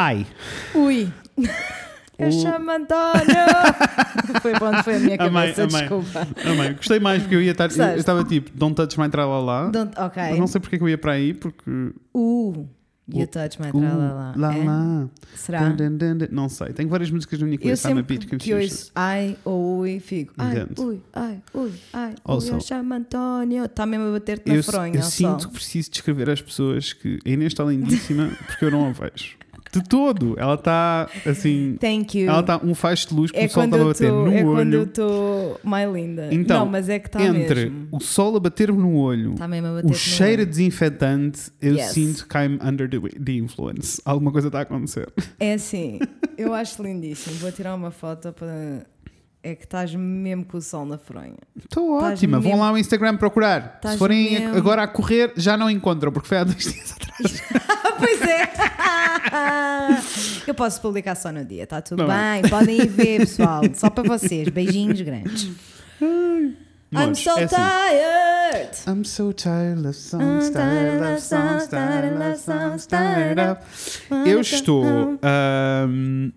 Ai. Ui. Eu O- chamo António. foi bom, foi a minha Amei, cabeça, amei. desculpa. Amém. Gostei mais porque eu ia estar. Eu, eu estava tipo, don't touch my tralalá. Don't, ok. Mas não sei porque é que eu ia para aí, porque. Uh, you touch my Uh, tralala. lá, É? lá. Será? Dun, dun, dun. Não sei. Tenho várias músicas na minha Eu cabeça. A sempre que Confucius. ouço ai ou ui, fico ai, Entendo. ui, ai, ui, ai, Also, ui, eu chamo António. Está mesmo a bater-te na Eu, fronha. eu sinto que preciso descrever às pessoas que a Inês está lindíssima porque eu não a vejo. De todo. Ela está assim. Thank you. Ela está um faixa de luz que é o sol está a bater tô- no é quando eu olho. estou mais linda. Então, não, mas é que está Entre mesmo. o sol a bater-me no olho, Está mesmo a bater o cheiro a desinfetante, eu Yes. sinto que I'm under the, the influence. Alguma coisa está a acontecer. É assim, eu acho lindíssimo. Vou tirar uma foto para. É que estás mesmo com o sol na fronha. Estou ótima. Vão mesmo- lá ao Instagram procurar. Estás Se forem mesmo- agora a correr, já não encontram, porque foi há dois dias atrás. Pois é! Eu posso publicar só no dia, está tudo Não. bem. Podem ir ver, pessoal. Só para vocês. Beijinhos grandes. I'm so é assim. tired! I'm so tired of songs, tired of songs, tired of songs, tired of... Eu estou. ahm,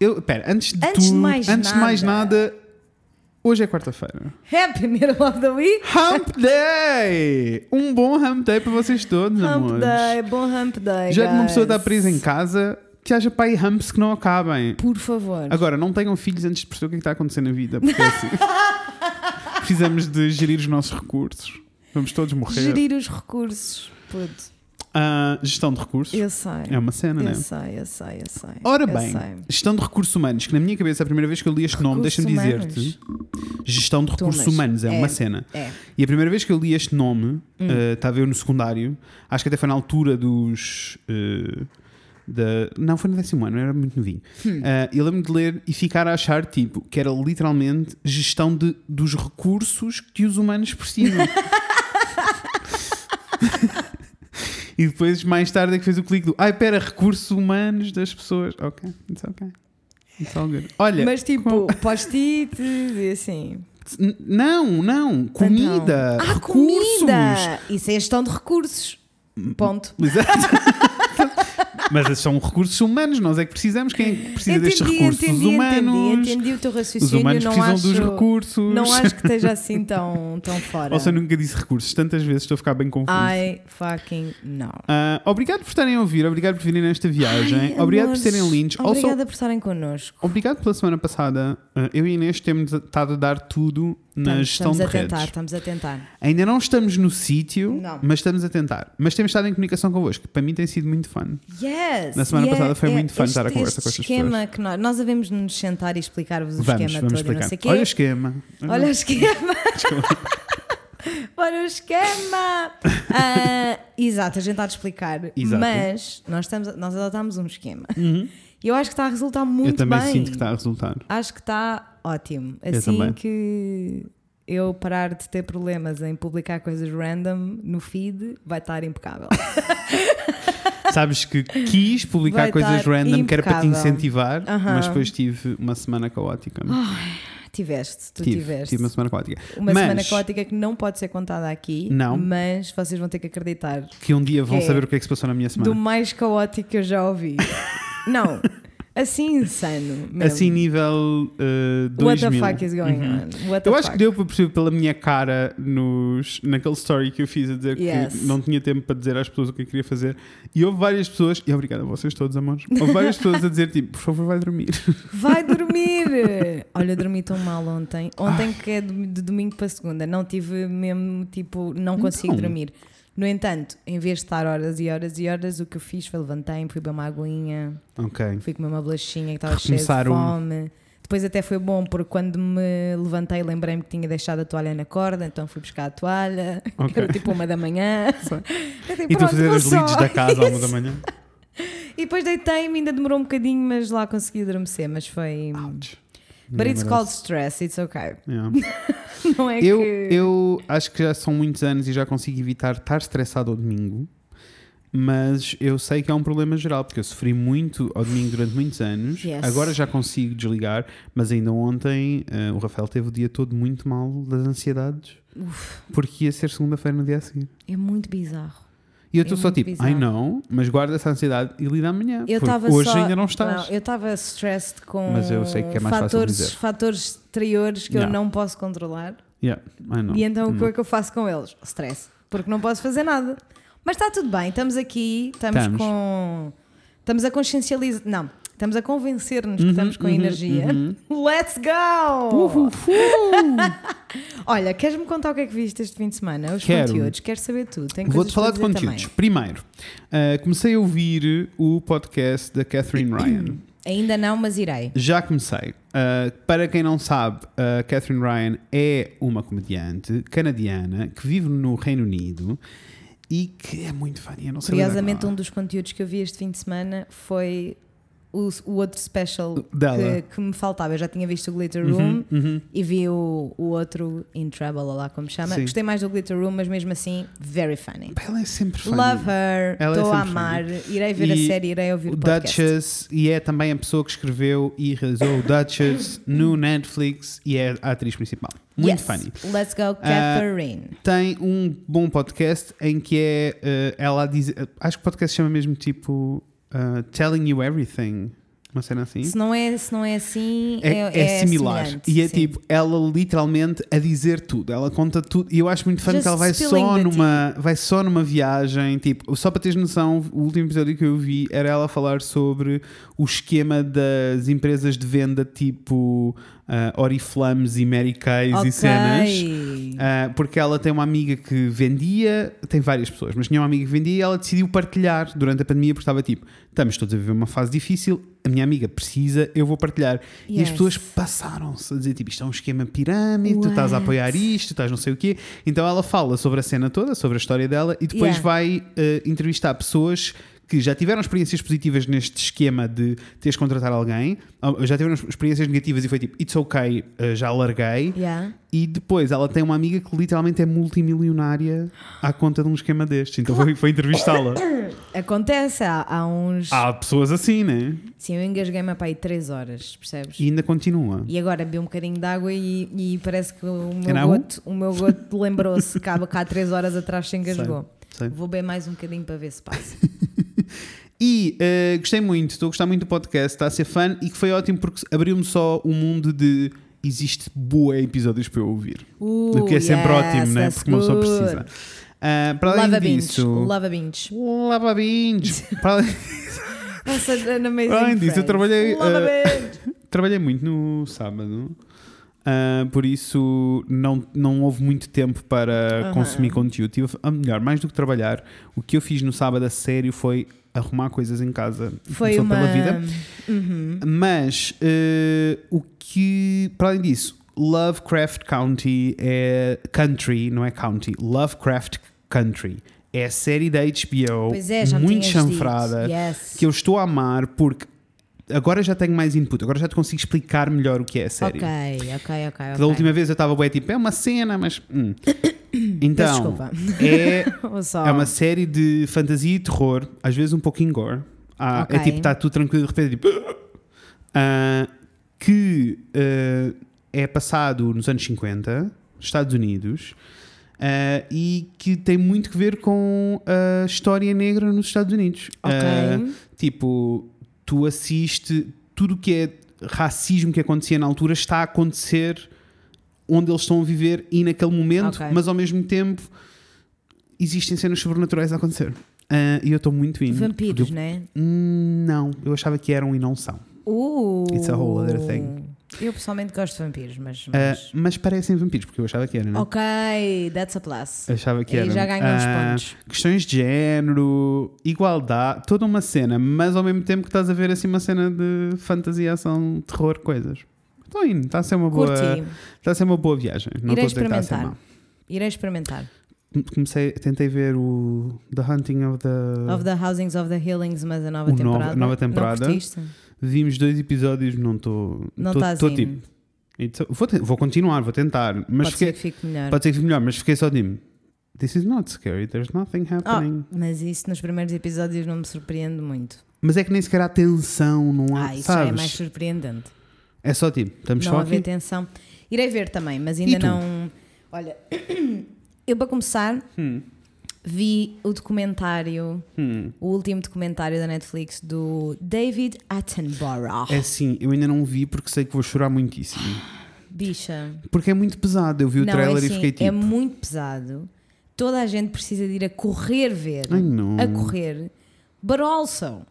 eu, pera, antes de Antes de tudo, mais antes de mais nada. nada, hoje é quarta-feira. Happy Middle of the Week! Hump Day! Um bom Hump Day para vocês todos, Hump amores. Day, bom Hump Day. Já que uma pessoa está presa em casa, que haja aí humps que não acabem. Por favor. Agora, não tenham filhos antes de perceber o que é que está a acontecer na vida, porque é assim. precisamos de gerir os nossos recursos. Vamos todos morrer. Gerir os recursos. Puto. Ah, gestão de recursos Eu sei. é uma cena, eu né? sei, eu sei, eu sei. Ora eu bem, sei. gestão de recursos humanos, que na minha cabeça, a primeira vez que eu li este nome, Recursos deixa-me humanos. dizer-te, gestão de recursos humanos é, É. uma cena. É. E a primeira vez que eu li este nome, Hum. eh, estava eu no secundário, acho que até foi na altura dos. eh, da, não, foi no décimo ano, eu era muito novinho. Hum. Eh, eu lembro de ler e ficar a achar tipo, que era literalmente gestão de, dos recursos que os humanos precisam. e depois, mais tarde, é que fez o clique do ai, pera, recursos humanos das pessoas. Ok, it's ok. It's all good. Olha, Mas tipo, post-it e assim. n- não, não, comida, Então. Ah, recursos. comida! Isso é gestão de recursos. Ponto. Exato. Mas esses são recursos humanos, nós é que precisamos. Quem é que precisa destes recursos? entendi, Os humanos. entendi, entendi o teu Os raciocínio. humanos não precisam acho, dos recursos. Não acho que esteja assim tão, tão fora. Ou seja, nunca disse recursos, tantas vezes estou a ficar bem confuso. I fucking know. Ah, obrigado por estarem a ouvir, obrigado por virem nesta viagem, Ai, obrigado amores, por serem lindos. Also, Obrigada por estarem connosco. obrigado pela semana passada. Ah, eu e Inês temos estado a dar tudo na Estamos, estamos a tentar, redes. estamos a tentar. Ainda não estamos no sítio, mas estamos a tentar. Mas temos estado em comunicação convosco. Para mim tem sido muito fun. Yes! Na semana é- passada foi é muito fun este- estar a conversa com estas esquema que nós, nós devemos nos sentar e explicar-vos o Vamos, esquema vamos todo e não explicar. sei quê. Olha o esquema. Olha o esquema. Olha o esquema. Ah, exato, a gente está a explicar. Exato. Mas nós, estamos, nós adotámos um esquema. Uhum. E eu acho que está a resultar muito Eu também bem. sinto que está a resultar. Acho que está ótimo. Eu Assim também. que eu parar de ter problemas em publicar coisas random no feed, vai estar impecável. Sabes que quis publicar Vai coisas random que era para te impecável. incentivar, Aham. mas depois tive uma semana caótica. tiveste, tu tive, tiveste. tive uma semana caótica. Uma mas semana caótica que não pode ser contada aqui, Não. mas vocês vão ter que acreditar que um dia vão é saber o que é que se passou na minha semana. do mais caótico que eu já ouvi. não, assim insano. mesmo. Assim, nível uh, 2000. What the fuck is going Uhum. on? What Eu acho fuck? que deu para perceber pela minha cara nos, naquele story que eu fiz a dizer Yes. que não tinha tempo para dizer às pessoas o que eu queria fazer. E houve várias pessoas, e obrigado a vocês todos, amores. Houve várias pessoas a dizer tipo, por favor, vai dormir. Vai dormir! Olha, dormi tão mal ontem. Ontem, que é de de domingo para segunda, não tive mesmo, tipo, não consigo Então. dormir. No entanto, em vez de estar horas e horas e horas, o que eu fiz foi levantei-me, fui beber uma aguinha, ok. fui comer uma bolachinha que estava cheia de fome. Depois até foi bom, porque quando me levantei lembrei-me que tinha deixado a toalha na corda, então fui buscar a toalha, Ok. era tipo uma da manhã. E tu a "Pronto, fazer só." leads da casa à uma da manhã. E depois deitei-me, ainda demorou um bocadinho, mas lá consegui adormecer, mas foi... Ouch. But it's called stress, it's okay. Yeah. Não é Eu, que... eu acho que já são muitos anos e já consigo evitar estar estressado ao domingo, mas eu sei que é um problema geral, porque eu sofri muito ao domingo durante muitos anos. Yes. Agora já consigo desligar, mas ainda ontem eh, o Rafael teve o dia todo muito mal das ansiedades, Uf, porque ia ser segunda-feira no dia a seguir. é muito bizarro. E eu estou É só tipo, ai não, mas guarda essa ansiedade e lida amanhã. Eu porque hoje só, ainda não estás. Não, eu estava stressed com Mas eu sei que é mais fácil fatores, dizer. fatores exteriores que Yeah. eu não posso controlar. Yeah, I know. E então o que é que eu faço com eles? Stress. Porque não posso fazer nada. Mas está tudo bem, estamos aqui, estamos, Estamos. com. Estamos a consciencializar. Não, estamos a convencer-nos que Uhum, estamos com uhum, energia. uhum. Let's go! Uhu, Olha, queres-me contar o que é que viste este fim de semana? Os Quero. conteúdos, quero saber tudo. Vou-te falar de conteúdos. Primeiro, uh, comecei a ouvir o podcast da Catherine Ryan. também. Ainda não, mas irei. Já comecei. Uh, para quem não sabe, a Catherine Ryan é uma comediante canadiana que vive no Reino Unido e que é muito funny. Eu não sei lidar com Curiosamente, um dos conteúdos que eu vi este fim de semana foi o, o outro special que, que me faltava. Eu já tinha visto o Glitter Room Uhum, uhum. e vi o, o outro In Trouble, ou lá como chama. Sim. Gostei mais do Glitter Room, mas mesmo assim, very funny. Ela é sempre funny. Love her, Ela é estou a amar. Irei ver E a série, irei ouvir o O podcast. Duchess, e é também a pessoa que escreveu e realizou o Duchess no Netflix e é a atriz principal. Muito yes. funny. Let's go, Catherine. Tem um bom podcast em que é eh, ela a dizer. Acho que o podcast chama mesmo tipo uh, Telling You Everything. Uma cena assim. se, não é, se não é assim, É, é, é similar. semelhante, E é sim. tipo, ela literalmente a dizer tudo. Ela conta tudo. E eu acho muito Just que ela vai só, numa, vai só numa viagem. Tipo, só para teres noção, o último episódio que eu vi era ela falar sobre o esquema das empresas de venda tipo uh, Oriflames e Mary Kays Ok. e cenas. Uh, porque ela tem uma amiga que vendia, tem várias pessoas, mas tinha uma amiga que vendia e ela decidiu partilhar durante a pandemia porque estava tipo: estamos todos a viver uma fase difícil, a minha amiga precisa, eu vou partilhar. E as Yes. pessoas passaram-se a dizer: tipo, isto é um esquema pirâmide, tu estás a What? apoiar isto, tu estás não sei o quê. Então ela fala sobre a cena toda, sobre a história dela e depois Yeah. vai uh, entrevistar pessoas. Que já tiveram experiências positivas neste esquema de teres contratar alguém, ou já tiveram experiências negativas e foi tipo, it's ok, uh, já larguei. Yeah. E depois ela tem uma amiga que literalmente é multimilionária à conta de um esquema destes. Então foi, foi entrevistá-la. Acontece, há, há uns. Há pessoas assim, né? Sim, eu engasguei-me para aí 3 horas, percebes? E ainda continua. E agora bebi um bocadinho de água e, e parece que o meu now? goto, o meu goto lembrou-se que há, cá 3 horas atrás se engasgou. Sei. Vou beber mais um bocadinho para ver se passa. E eh, gostei muito, estou a gostar muito do podcast, está a ser fã e que foi ótimo porque abriu-me só um mundo de existe boa episódios para eu ouvir. Uh, o que é sempre yes, ótimo, né? Porque uma pessoa precisa. Ah, para além Lava binge. disso. Lava binge. Lava binge. Para além, amazing Para além disso, eu trabalhei, Lava uh, binge. trabalhei muito no sábado. Ah, por isso não, não houve muito tempo para Aham. consumir conteúdo. Tive, ah, melhor, mais do que trabalhar, o que eu fiz no sábado a sério foi arrumar coisas em casa. Foi uma. pela vida. Uhum. Mas eh, o que, para além disso, Lovecraft County é country, não é county, Lovecraft Country é a série da HBO é, muito chanfrada. Yes. que eu estou a amar porque agora já tenho mais input, agora já te consigo explicar melhor o que é a série. Ok, ok, ok. Da ok. última vez eu estava bem tipo, é uma cena, mas. hum. Então, desculpa. é é uma série de fantasia e terror, às vezes um pouquinho gore. Ah, Ok. É tipo, está tudo tranquilo, de repente, tipo. ah, que ah, é passado nos anos 50, Estados Unidos, ah, e que tem muito que ver com a história negra nos Estados Unidos. Ok. Ah, tipo, tu assiste tudo o que é racismo que acontecia na altura está a acontecer onde eles estão a viver e naquele momento, Ok. mas ao mesmo tempo existem cenas sobrenaturais a acontecer. Ah, e eu estou muito indo. Vampiros, eu- né? Não, eu achava que eram e não são. Uh. It's a whole other thing. Eu pessoalmente gosto de vampiros, mas. Ah, mas... mas parecem vampiros, porque eu achava que eram, né? Ok, that's a plus. Achava que Aí eram. já ganham uns Ah, pontos. Questões de género, igualdade, toda uma cena, mas ao mesmo tempo que estás a ver assim uma cena de fantasia, ação, terror, coisas. Estou indo, está a ser uma boa, Curti. está a ser uma boa viagem. Não Irei estou a dizer experimentar. mal. Irei experimentar. Comecei, tentei ver o The Hunting of the. Of the Housings of the Healings, mas a nova O nova- temporada. nova temporada. Não curtiste? Vimos dois episódios, não estou. Não estou- tipo. então, vou, te- vou continuar, vou tentar, mas Pode fiquei, ser que fique melhor. pode ser que fique melhor, mas fiquei só tipo. This is not scary, there's nothing happening. Oh, mas isso nos primeiros episódios não me surpreende muito. Mas é que nem sequer há tensão, não há. Ah, isso já sabes? é mais surpreendente. É só tipo, estamos não só aqui. tensão. Irei ver também, mas ainda não. Olha, eu para começar, Hum. Vi o documentário, Hum. o último documentário da Netflix do David Attenborough. É assim, eu ainda não vi porque sei que vou chorar muitíssimo. Bicha. Porque é muito pesado. Eu vi o não, trailer é e assim, fiquei tipo. É muito pesado. Toda a gente precisa de ir a correr ver. Ai não. A correr. But also,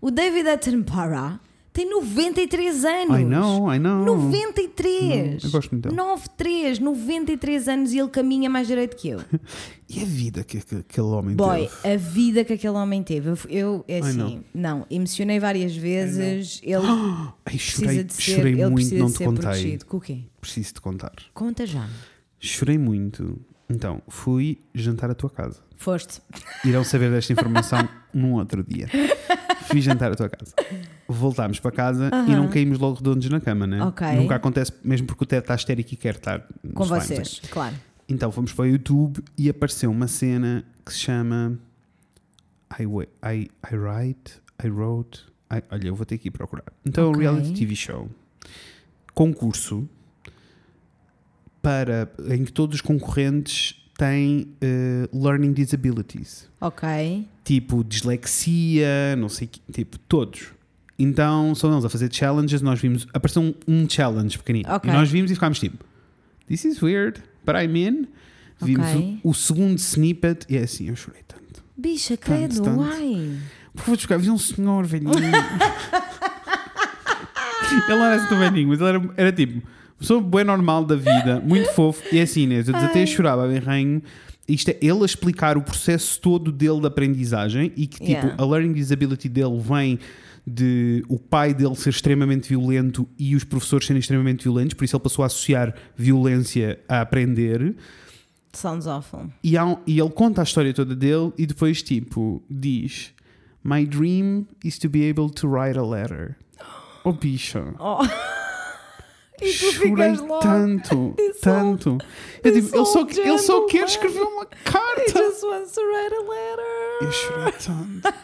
o David Attenborough tem 93 anos. Ai não, ai não. 93! Não, eu gosto muito dele. 93, 93 anos e ele caminha mais direito que eu. E a vida que, que aquele homem Boy, teve? a vida que aquele homem teve. Eu, eu é assim, não. emocionei várias vezes. Ele Ai, precisa chorei, de ser, chorei ele muito, não de te contei. protegido. Com o quê? Preciso te contar. Conta já. Chorei muito. Então, fui jantar à tua casa. Foste. Irão saber desta informação num outro dia. Fui jantar à tua casa. Voltámos para casa e não caímos logo redondos na cama, né? Ok. Nunca acontece, mesmo porque o Ted está histérico e quer estar Com vocês, claro. Então fomos para o YouTube e apareceu uma cena que se chama I, I, I Write, I Wrote. I- olha, eu vou ter que ir procurar. Então é um Ok. reality TV show. Concurso para, em que todos os concorrentes têm eh, learning disabilities. Ok. Tipo dislexia, não sei tipo todos. Então são eles a fazer challenges. Nós vimos, apareceu um, um challenge pequenino. Ok. E nós vimos e ficámos tipo, This is weird, but I'm in. Vimos Ok. o, o segundo snippet e é assim, eu chorei tanto. Bicha, credo, tanto. uai. Por favor, buscar, vi um senhor velhinho. ele não era assim tão velhinho, mas ele era, era tipo, pessoa bem normal da vida, muito fofo. E é assim, Inês, eu desatei a chorar, a berranho. Isto é ele a explicar o processo todo dele de aprendizagem e que tipo, Yeah. a learning disability dele vem de o pai dele ser extremamente violento e os professores serem extremamente violentos, por isso ele passou a associar violência a aprender. Sounds awful. E, há e ele conta a história toda dele e depois, tipo, diz: My dream is to be able to write a letter. Oh, bicha. Oh. e tu Chorei logo. tanto, tanto. Eu digo, ele, só, ele só quer escrever uma carta. just wants to write a letter. Eu chorei tanto.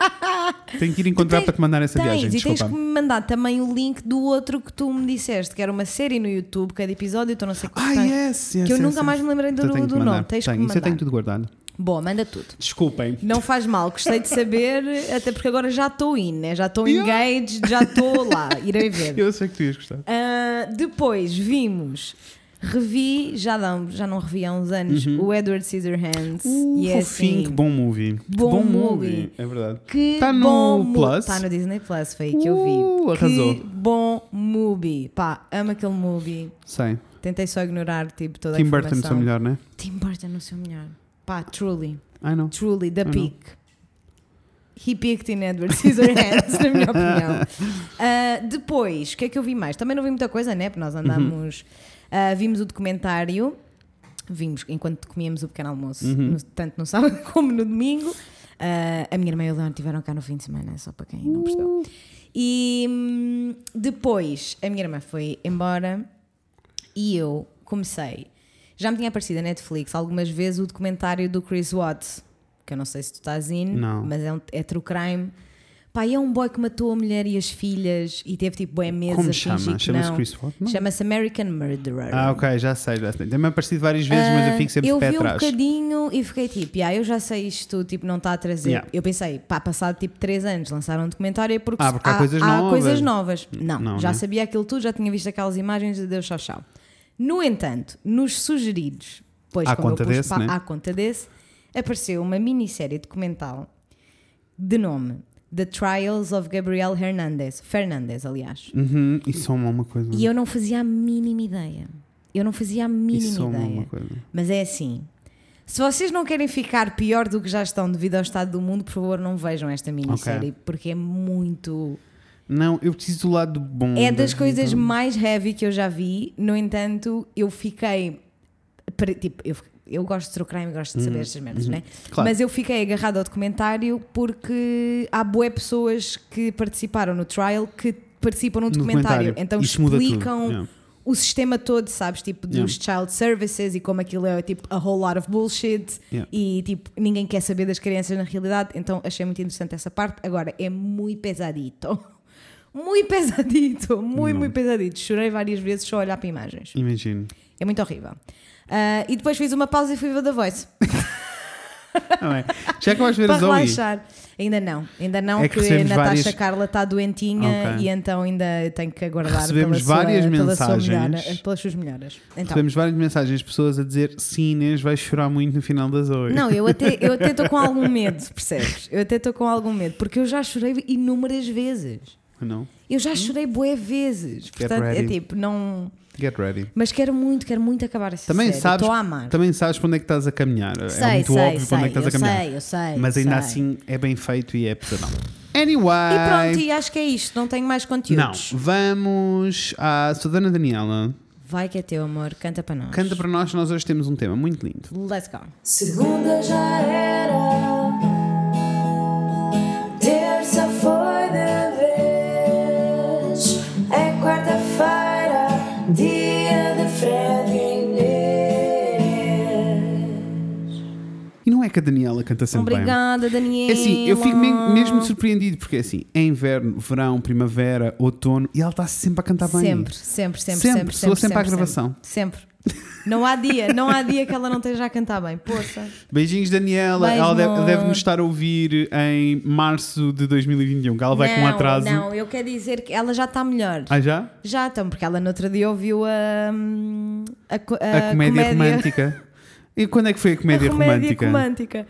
Tenho que ir encontrar tens- para te mandar essa Tens, viagem. e tens Desculpa. que me mandar também o link do outro que tu me disseste, que era uma série no YouTube, cada episódio, tu não sei Ah, tem. yes, yes, que eu yes, nunca mais me lembrei do, Então que do mandar. nome. Tens Tenho, que me Isso eu tenho mandar. tudo guardado. Boa, manda tudo. Desculpem. Não faz mal, gostei de saber, até porque agora já estou in, né? já estou engaged, já estou lá, irei ver. Eu sei que tu ias gostar. Ah, depois vimos, revi, já não, já não revi há uns anos, o Edward Scissorhands. Uh, e é fofinho, assim, que bom movie. Que bom movie. É verdade. que Tá no bom Plus? Tá no Disney Plus, foi aí que eu Uh, vi. arrasou. Que bom movie. Pá, amo aquele movie. Sei. Tentei só ignorar tipo, toda a Tim Burton, informação. seu melhor, né? Tim Burton no seu melhor. Pá, truly. I know. Truly, the I know. peak. He peaked in Edward Scissorhands, na minha opinião. Ah, depois, o que é que eu vi mais? Também não vi muita coisa, né? Porque nós andamos. ah, vimos o documentário. Vimos enquanto comíamos o pequeno almoço, Uhum. no- tanto no sábado como no domingo. Ah, a minha irmã e o Leon estiveram cá no fim de semana, só para quem não percebeu. E hum, depois a minha irmã foi embora e eu comecei. Já me tinha aparecido na Netflix algumas vezes o documentário do Chris Watts, que eu não sei se tu estás in, Não. mas é, um, é true crime. Pá, e é um boy que matou a mulher e as filhas e teve tipo bué meses Como chama? Chama-se. Chris Watt? Não. Chama-se American Murderer. Ah, ok, já sei, já sei. Tem-me aparecido várias vezes, mas eu fico sempre Ah, eu pé vi um atrás. bocadinho e fiquei tipo, "Ya, eu já sei isto, tipo, não está a trazer. Yeah. Eu pensei, pá, passado tipo 3 anos lançaram um documentário é porque, Ah, porque há coisas novas. coisas novas. Não, Não, já né? sabia aquilo tudo, já tinha visto aquelas imagens de Deus tchau tchau. No entanto, nos sugeridos, pois À como eu conta pus desse, né? à conta desse, apareceu uma minissérie documental de nome The Trials of Gabriel Hernandez, Fernandez, aliás. Uhum, isso só uma coisa. E eu não fazia a mínima ideia. Eu não fazia a mínima Isso ideia. uma coisa. Mas é assim. Se vocês não querem ficar pior do que já estão devido ao estado do mundo, por favor, não vejam esta minissérie, porque é muito. Não, eu preciso do lado bom. É da das coisas mais heavy que eu já vi. No entanto, eu fiquei. Tipo, eu, eu gosto de true crime, gosto de saber estas merdas, né? Uhum. Claro. Mas eu fiquei agarrada ao documentário porque há boé pessoas que participaram no trial que participam no No documentário. documentário. Então Isso explicam yeah. o sistema todo, sabes? Tipo, dos child services e como aquilo é tipo a whole lot of bullshit Yeah. e tipo, ninguém quer saber das crianças na realidade. Então achei muito interessante essa parte. Agora, é muito pesadito. Muito pesadito, muito, muito pesadito. Chorei várias vezes só a olhar para imagens. Imagino. É muito horrível. Ah, e depois fiz uma pausa e fui ver The Voice. Não é? Já acabaste de ver para Zoe? relaxar. Ainda não, ainda não, É que porque a Natasha várias- Carla está doentinha Ok. e então ainda tenho que aguardar Recebemos pela várias sua, pela sua mensagens. melhora, pelas suas melhoras. Então, Recebemos várias mensagens de pessoas a dizer sim, Inês vai chorar muito no final da Zoe. Não, eu até eu até estou com algum medo, percebes? Eu até estou com algum medo, porque eu já chorei inúmeras vezes. Não? Eu já chorei bué vezes. Portanto, é ready. tipo, não. Get ready. Mas quero muito, quero muito acabar essa Também série. sabes, Estou a amar. também sabes para onde é que estás a caminhar. sei, é muito sei, óbvio sei, para onde é que estás eu a caminhar. sei, eu sei. Mas ainda sei. assim é bem feito e é pesadão. Anyway. E pronto, e acho que é isto, não tenho mais Não, conteúdos. vamos à Sudana Daniela. Vai que é teu amor, canta para nós. Canta para nós, nós hoje temos um tema muito lindo. Let's go. Segunda já era, que a Daniela canta sempre bem. Obrigada, Daniela. É assim, eu fico me- mesmo surpreendido, porque é assim, é inverno, verão, primavera, outono, e ela está sempre a cantar bem. Sempre, sempre, sempre, Sempre, sempre. soa sempre à gravação. Sempre. Não há dia, não há dia que ela não esteja a cantar bem. Poça. Beijinhos, Daniela. Beijo, ela deve, deve nos estar a ouvir em março de 2021, que ela vai com um não, atraso. Não, eu quero dizer que ela já está melhor. Ah, já? Já, então, porque ela no outro dia ouviu a. hum, A, co- A, comédia, romântica. E quando é que foi a comédia, a comédia romântica? romântica.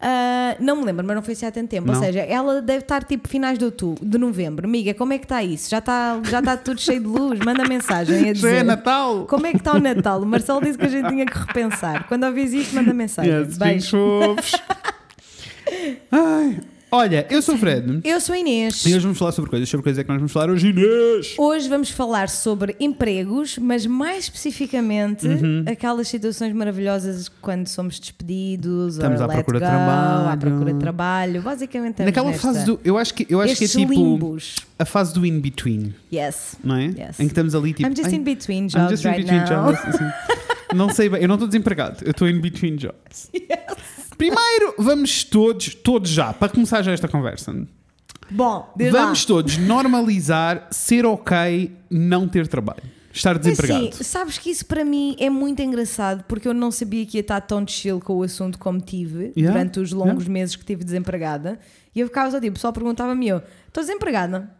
Ah, não me lembro, mas não foi assim há tanto tempo. Não. Ou seja, ela deve estar tipo finais de outubro, de novembro. Amiga, como é que está isso? Já está já está tudo cheio de luz? Manda mensagem a Já é dizer. Natal! Como é que está o Natal? O Marcelo disse que a gente tinha que repensar. Quando ouvis isto, manda mensagem. Yes, Beijo. fofos. Ai, olha, eu sou o Fred. Eu sou a Inês. E hoje vamos falar sobre coisas. Sobre coisas é que nós vamos falar hoje, Inês! Hoje vamos falar sobre empregos, mas mais especificamente aquelas situações maravilhosas quando somos despedidos, Uhum. Estamos à procura de go, trabalho. à procura de trabalho. Basicamente, Naquela nesta- fase do. Eu acho que, eu acho que é tipo limbos. a fase do in-between, Yes. não é? Yes. Em que estamos ali tipo. I'm just in between I'm jobs just in right between now. jobs. assim. Não sei bem, eu não estou desempregado, eu estou in between jobs. Primeiro, vamos todos, todos já, para começar já esta conversa, Bom, vamos lá. todos normalizar ser ok não ter trabalho, estar desempregado. Assim, sabes que isso para mim é muito engraçado porque eu não sabia que ia estar tão chill com o assunto como tive Yeah, durante os longos meses que tive desempregada. E eu ficava só tipo, o pessoal perguntava-me eu, estou desempregada?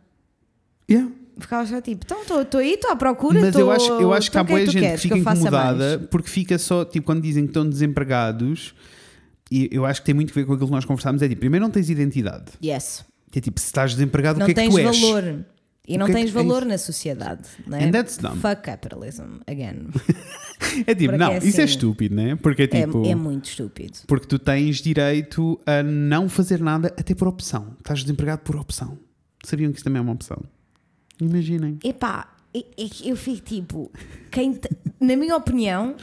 Yeah. Ficava só tipo, então estou aí, estou à procura. Mas tô- eu acho, eu acho que há então boa é tu gente que fica incomodada porque fica só, tipo, quando dizem que estão desempregados, e eu acho que tem muito a ver com aquilo que nós conversámos, é tipo, primeiro não tens identidade. Yes. Que é tipo, se estás desempregado, Não o que é que tens tu és? valor. E O não é tens é valor na sociedade. Não é? And that's dumb. Fuck capitalism, again. É tipo, Porque não, é isso é assim. estúpido, né? Porque é É, tipo. é muito estúpido. Porque tu tens direito a não fazer nada até por opção. Estás desempregado por opção. Sabiam que isso também é uma opção? Imaginem. Epá, é- é que eu fico tipo, quem na minha opinião,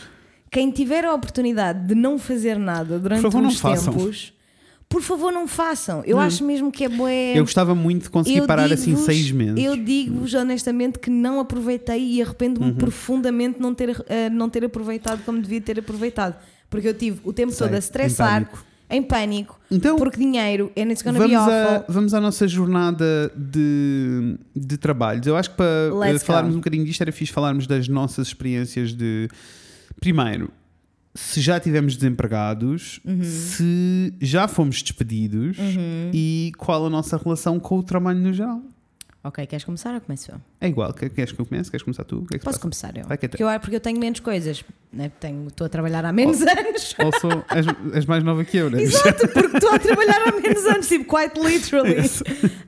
quem tiver a oportunidade de não fazer nada durante Por favor, uns façam. tempos, por favor não façam. Eu acho mesmo que é bué. Eu gostava muito de conseguir Eu parar assim seis meses. Eu digo-vos honestamente que não aproveitei e arrependo-me Uhum. profundamente de não ter, eh, não ter aproveitado como devia ter aproveitado. Porque eu tive o tempo Sei, todo a em estressar, pânico. em pânico, Então, porque dinheiro it's gonna vamos, a, vamos à nossa jornada de, de trabalhos. Eu acho que para Let's eh, falarmos go. um bocadinho disto era fixe falarmos das nossas experiências de. Primeiro, se já tivemos desempregados, Uhum. se já fomos despedidos e qual a nossa relação com o trabalho no geral. Ok, queres começar ou começo eu? É igual, quer- queres que eu comece? Queres começar tu? Que é que Posso começar eu? Vai que é Porque eu, porque eu tenho menos coisas. Né? Tenho- Estou a trabalhar há menos anos. Also, és, és mais nova que eu, né? Exato, porque estou a trabalhar há menos anos, tipo, quite literally.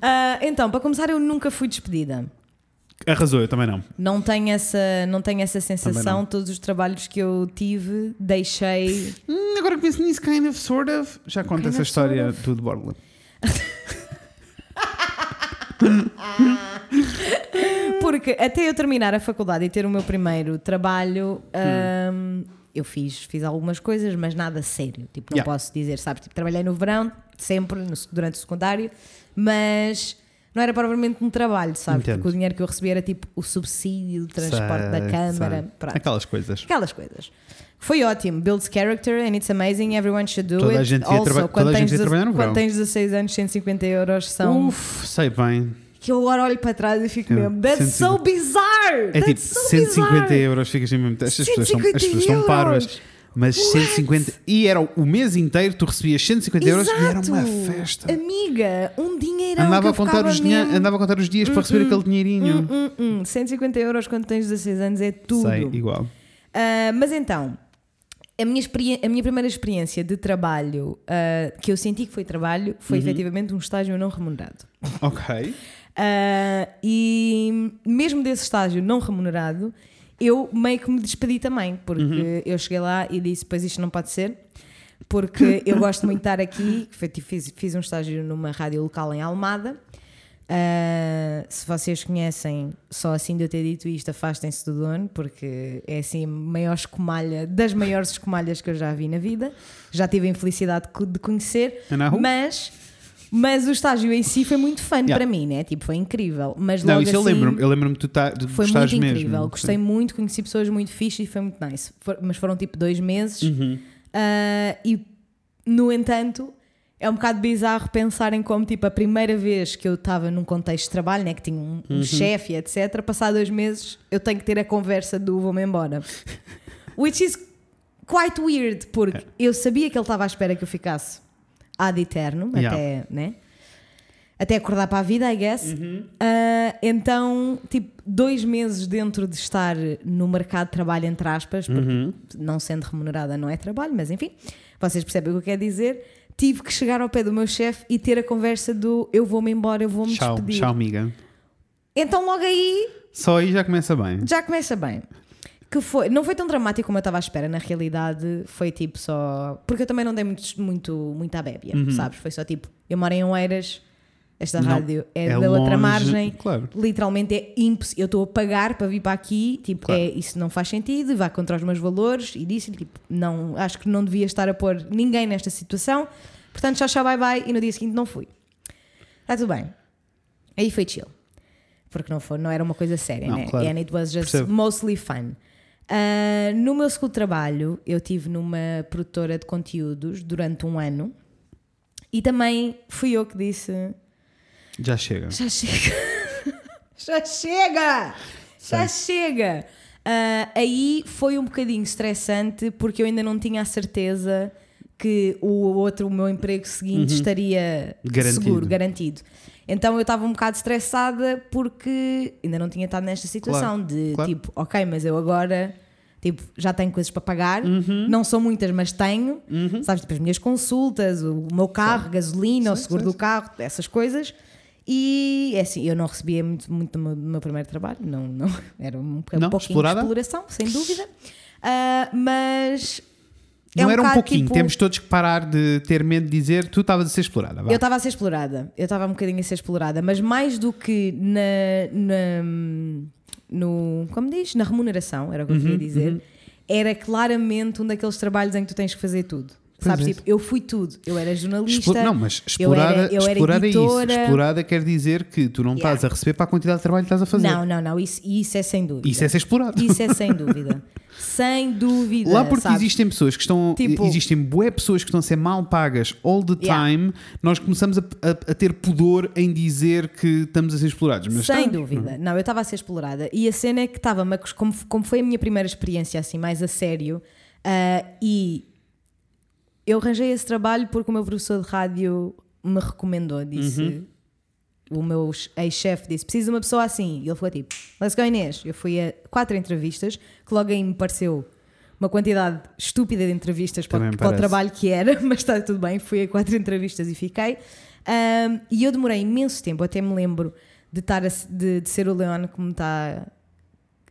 Ah, então, para começar, eu nunca fui despedida. Arrasou, eu também não. Não tenho essa, não tenho essa sensação. Todos os trabalhos que eu tive, deixei. Hum, agora que penso nisso, kind of, sort of. Já conta Kind essa of, história sort tudo de Borla. Porque até eu terminar a faculdade e ter o meu primeiro trabalho, Hum. hum, eu fiz, fiz algumas coisas, mas nada sério. Tipo, não Yeah. posso dizer, sabes? Tipo, trabalhei no verão, sempre, no- durante o secundário, mas não era propriamente um trabalho, sabes? Entendo. Porque o dinheiro que eu recebia era tipo o subsídio de transporte da Sei, Câmara. sei. pronto. Aquelas coisas. Aquelas coisas. Foi ótimo, builds character and it's amazing, everyone should do Toda a it. gente devia also, quando, a tens, devia trabalhar no quando verão. tens 16 anos, 150 euros são. Uf, sei bem. Que eu agora olho para trás e fico É, mesmo. That's 150. so bizarre! É That's tipo so 150 bizarre. euros, ficas mesmo. Estas pessoas, são, 150 as pessoas euros. parvas. Mas 150. E era o mês inteiro, tu recebias 150 euros e era uma Exato. festa. Amiga, um dinheirão Andava a, contar os dinhe- andava a contar os dias para receber aquele dinheirinho. Hum, hum, 150 euros quando tens 16 anos é tudo. Sei, igual. Ah, mas então, a minha, a minha primeira experiência de trabalho ah, que eu senti que foi trabalho foi efetivamente um estágio não remunerado. Ok. Ah, e mesmo desse estágio não remunerado, eu meio que me despedi também, porque eu cheguei lá e disse: Pois isto não pode ser, porque eu gosto muito de estar aqui. Tipo, fiz, fiz um estágio numa rádio local em Almada. Ah, se vocês conhecem, só assim de eu ter dito isto, afastem-se do dono, porque é assim a maior escumalha, das maiores escumalhas que eu já vi na vida. Já tive a infelicidade de co- de conhecer, who? mas, mas o estágio em si foi muito fun Yeah. para mim, né? Tipo, foi incrível. Mas Não, isso eu assim, lembro-me. Eu lembro-me tu tá, de foi muito mesmo. incrível. Gostei muito, conheci pessoas muito fixe e foi muito nice. For- mas foram tipo dois meses. Uhum. Ah, e, no entanto, é um bocado bizarro pensar em como, tipo, a primeira vez que eu estava num contexto de trabalho, né, que tinha um, Uhum. um chefe, etc., passar dois meses, eu tenho que ter a conversa do vou-me embora. Which is quite weird, porque eu sabia que ele estava à espera que eu ficasse ad eterno, Yeah. até, né? Até acordar para a vida, I guess. Uhum. Ah, então, tipo, dois meses dentro de estar no mercado de trabalho, entre aspas, porque Uhum. não sendo remunerada não é trabalho, mas enfim, vocês percebem o que eu quero dizer. Tive que chegar ao pé do meu chefe e ter a conversa do eu vou-me embora, eu vou-me despedir. tchau, amiga. Então, logo aí Só aí já começa bem. já começa bem. Que foi, não foi tão dramático como eu estava à espera, na realidade foi tipo só. Porque eu também não dei muito, muito, muita bébia, sabes? Foi só tipo, eu moro em Oeiras, esta Uhum. Não, rádio é, é da outra longe, margem, claro. literalmente é impossível. Eu estou a pagar para vir para aqui, tipo, Claro. é, isso não faz sentido, vai contra os meus valores e disse tipo, não, acho que não devia estar a pôr ninguém nesta situação, portanto, tchau, tchau, bye bye, e no dia seguinte não fui. Está tudo bem. Aí foi chill. Porque não, foi, não era uma coisa séria, Não, né? claro. And it was just Percebo. mostly fun. Ah, no meu segundo trabalho, eu tive numa produtora de conteúdos durante um ano e também fui eu que disse: Já chega. já chega, já chega, já chega. Ah, aí foi um bocadinho estressante porque eu ainda não tinha a certeza que o outro, o meu emprego seguinte, estaria Uhum. Garantido. seguro, garantido. Então eu estava um bocado estressada porque ainda não tinha estado nesta situação de claro. tipo, ok, mas eu agora tipo, já tenho coisas para pagar, Uhum. não são muitas, mas tenho, sabes, tipo as minhas consultas, o meu carro, gasolina, o Sei, seguro sei, do carro, essas coisas. E é assim, eu não recebia muito, muito do, meu, do meu primeiro trabalho, não, não era um, Não? um pouquinho Explorada? de exploração, sem dúvida. Ah, mas é não um era um pouquinho. tipo, Temos todos que parar de ter medo de dizer tu estavas a ser explorada. vá. Eu estava a ser explorada, eu estava um bocadinho a ser explorada, mas mais do que na, na- no, como diz, na remuneração, era o que eu Uhum, queria dizer, era claramente um daqueles trabalhos em que tu tens que fazer tudo. Pois Sabes, é. tipo, eu fui tudo. Eu era jornalista. Explo- Não, mas eu era- explorada, eu era explorada é isso. editora. Explorada quer dizer que tu não Yeah. estás a receber para a quantidade de trabalho que estás a fazer. Não, não, não, isso, isso é sem dúvida. Isso é ser explorado. Isso é sem dúvida. sem dúvida. Lá porque sabes? existem pessoas que estão. Tipo- existem bué pessoas que estão a ser mal pagas all the Yeah. time, nós começamos a, a- a ter pudor em dizer que estamos a ser explorados. Mas Sem dúvida. Não, eu estava a ser explorada. E a cena é que estava, como, como foi a minha primeira experiência assim, mais a sério, ah, e eu arranjei esse trabalho porque o meu professor de rádio me recomendou. Disse, o meu ex-chefe disse: precisa de uma pessoa assim. E ele foi tipo: let's go, Inês. Eu fui a quatro entrevistas, que logo aí me pareceu uma quantidade estúpida de entrevistas para, para o trabalho que era, mas está tudo bem. Fui a quatro entrevistas e fiquei. Um, e eu demorei imenso tempo, até me lembro de, estar a- de, de ser o Leon que me está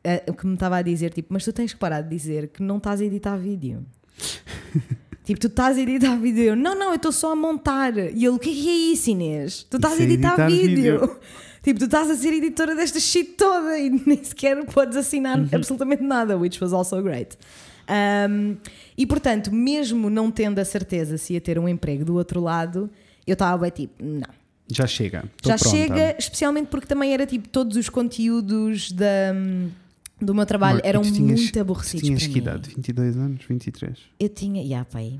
a- que me estava a dizer, tipo, mas tu tens que parar de dizer que não estás a editar vídeo. tipo, tu estás a editar vídeo. Eu, não, não, eu estou só a montar. E ele, o que é que é isso, Inês? Tu estás Isso a é editar, editar vídeo. vídeo. tipo, tu estás a ser editora desta shit toda e nem sequer podes assinar Uhum. absolutamente nada, which was also great. Um, e portanto, mesmo não tendo a certeza se ia ter um emprego do outro lado, eu estava bem tipo, não. Já chega. Já pronta. chega, especialmente porque também era tipo todos os conteúdos da, do meu trabalho Amor, eram tinhas- muito aborrecidos. Tinhas para que mim. idade? 22 anos? 23? Eu tinha, já, pai,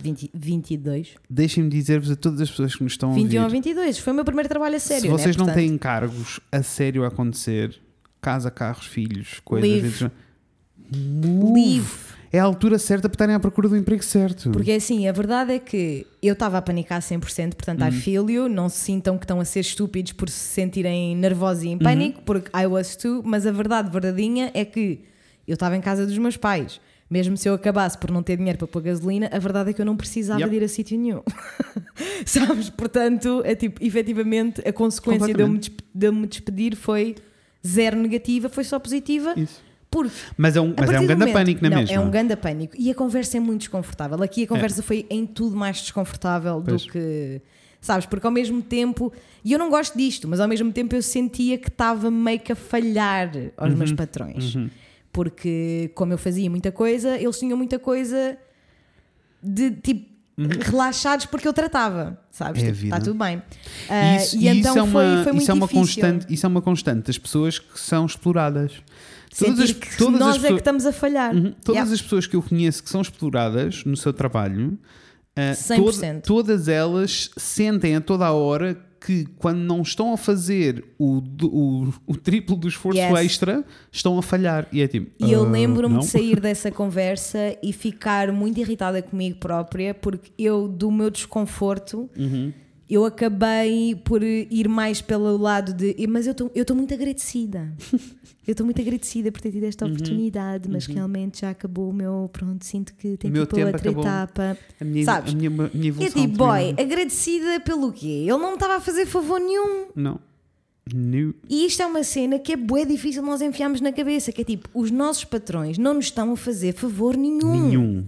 20, 22. Deixem-me dizer-vos a todas as pessoas que nos estão a 21 ouvir. ou 22. Foi o meu primeiro trabalho a sério. Se vocês né? não Portanto, têm cargos a sério a acontecer, casa, carros, filhos, coisas. Move. Leave. É a altura certa para estarem à procura do emprego certo. Porque assim, a verdade é que eu estava a panicar 100%, portanto, Uhum. I feel you, não se sintam que estão a ser estúpidos por se sentirem nervosos e Uhum. em pânico, porque I was too, mas a verdade verdadeira é que eu estava em casa dos meus pais. Mesmo se eu acabasse por não ter dinheiro para pôr gasolina, a verdade é que eu não precisava Yep. de ir a sítio nenhum. Sabes? Portanto, é tipo, efetivamente, a consequência de eu, me de eu me despedir foi zero negativa, foi só positiva. Isso. Porque Mas é um, mas é um do grande momento- pânico na não, mesma. É um grande pânico. E a conversa é muito desconfortável. Aqui a conversa foi em tudo mais desconfortável Pois. do que. Sabes? Porque ao mesmo tempo. E eu não gosto disto, mas ao mesmo tempo eu sentia que estava meio que a falhar aos Uhum. meus patrões. Porque, como eu fazia muita coisa, eles tinham muita coisa de tipo. Relaxados porque eu tratava, sabes? Uhum. É Tipo. Está tudo bem. Ah, Isso, e e então isso é uma, foi, foi muito isso é uma difícil. constante, isso é uma constante das pessoas que são exploradas. Sentir que nós é que pessoas- estamos a falhar. Uhum. Todas Yeah. as pessoas que eu conheço que são exploradas no seu trabalho, 100%. todas elas sentem a toda a hora que quando não estão a fazer o, o, o triplo do esforço Yes. extra, estão a falhar. E é tipo. E eu "Ah, lembro-me não?" de sair dessa conversa e ficar muito irritada comigo própria, porque eu, do meu desconforto, Uhum. Eu acabei por ir mais pelo lado de. Mas eu estou muito agradecida. Eu estou muito agradecida por ter tido Uhum. esta oportunidade, mas realmente já acabou o meu. Pronto, sinto que tem O meu que ir pela tempo outra acabou. etapa. A minha, Sabes? a minha, a minha E evolução. tipo, boy, agradecida pelo quê? Ele não me estava a fazer favor nenhum. Não. New. E isto é uma cena que é bué difícil nós enfiarmos na cabeça, que é tipo, os nossos patrões não nos estão a fazer favor nenhum. Nenhum.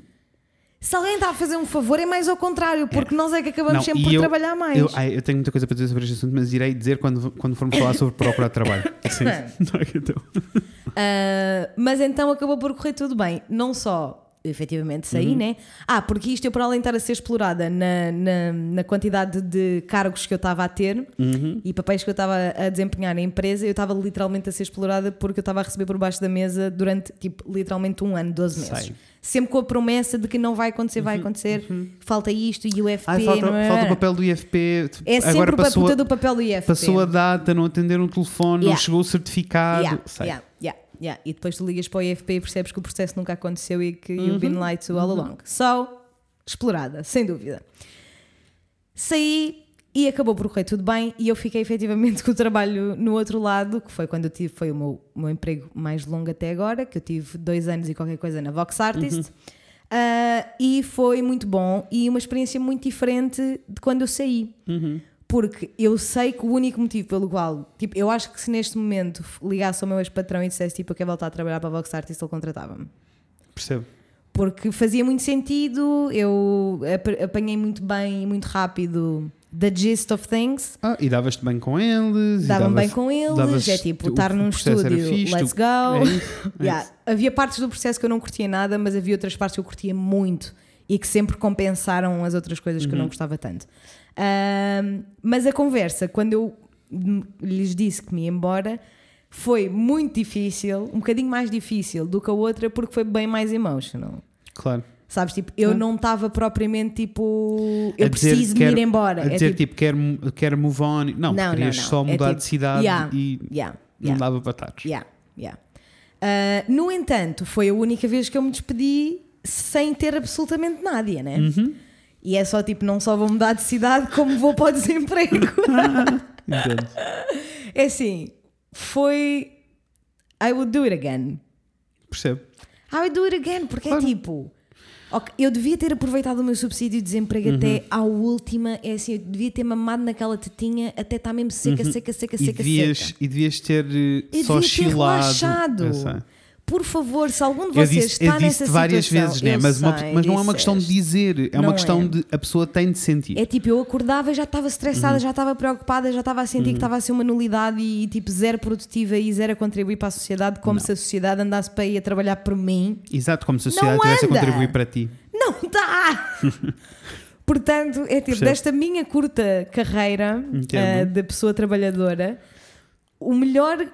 Se alguém está a fazer um favor, é mais ao contrário, porque nós é que acabamos Não, sempre por eu- trabalhar mais. Eu, ai, eu tenho muita coisa para dizer sobre este assunto, mas irei dizer quando, quando formos falar sobre procurar trabalho. Sim. Não, então. Ah, mas então acabou por correr tudo bem. Não só efetivamente saí, Uhum. né? Ah, porque isto eu, para além de estar a ser explorada na, na, na quantidade de cargos que eu estava a ter Uhum. e papéis que eu estava a desempenhar na empresa, eu estava literalmente a ser explorada porque eu estava a receber por baixo da mesa durante, tipo, literalmente um ano, 12 meses. Sei. Uhum. Sempre com a promessa de que não vai acontecer, vai acontecer, falta isto e o FP. Ai, falta, não é? falta o papel do IFP. É sempre Agora a passou, puta a, do papel do IFP. passou a data, não atenderam o telefone, não Yeah. chegou o certificado. Yeah, Sei. yeah, yeah, yeah. E depois tu ligas para o IFP e percebes que o processo nunca aconteceu e que Uhum. you've been lied to all along. So, explorada, sem dúvida. Saí e acabou por correr tudo bem e eu fiquei efetivamente com o trabalho no outro lado, que foi quando eu tive, foi o meu, o meu emprego mais longo até agora, que eu tive dois anos e qualquer coisa na Vox Artist. Uhum. Ah, e foi muito bom e uma experiência muito diferente de quando eu saí. Uhum. Porque eu sei que o único motivo pelo qual, tipo, eu acho que se neste momento ligasse ao meu ex-patrão e dissesse tipo, eu quero voltar a trabalhar para a Vox Artist, ele contratava-me. Percebo. Porque fazia muito sentido, eu ap- apanhei muito bem e muito rápido the gist of things, Ah, e davas-te bem com eles. dava-me bem dava- com eles, é tipo, estar num estúdio, fixe, let's go. É é Yeah. Havia partes do processo que eu não curtia nada, mas havia outras partes que eu curtia muito e que sempre compensaram as outras coisas que eu Uhum. não gostava tanto. Ahm, mas a conversa, quando eu lhes disse que me ia embora, foi muito difícil, um bocadinho mais difícil do que a outra, porque foi bem mais emotional. Claro. Sabes, tipo, eu não estava propriamente tipo, eu dizer preciso que me ir quero- embora. A É dizer tipo, tipo, quero, quero move on. Não, Não, querias não, não. só É mudar tipo, de cidade yeah, e yeah, não yeah. dava para estar. Yeah, yeah. Ah, no entanto, foi a única vez que eu me despedi sem ter absolutamente nada, né? Uhum. E é só tipo, não só vou mudar de cidade, como vou para o desemprego. Entendo. é assim, foi. I would do it again. Percebo. I would do it again, porque Claro. é tipo. Ok, eu devia ter aproveitado o meu subsídio de desemprego Uhum. até à última. É assim, eu devia ter mamado naquela tetinha até estar mesmo seca, seca, seca, Uhum. E seca, devias, seca. e devias ter eh, Eu só devia ter oscilado. relaxado. Eu. Por favor, se algum de Eu vocês disse, está eu nessa disse várias situação, vezes, né? eu mas, uma- sei, mas não é uma questão de dizer, é Não uma questão é. de a pessoa tem de sentir. É tipo, eu acordava e já estava estressada, Uhum. já estava preocupada, já estava a sentir que estava a ser uma nulidade e tipo zero produtiva e zero a contribuir para a sociedade, como se a sociedade andasse para ir a trabalhar por mim. Exato, como se a sociedade tivesse a contribuir para ti. Não dá! Portanto, é tipo, Percebo. desta minha curta carreira ah, de pessoa trabalhadora, o melhor.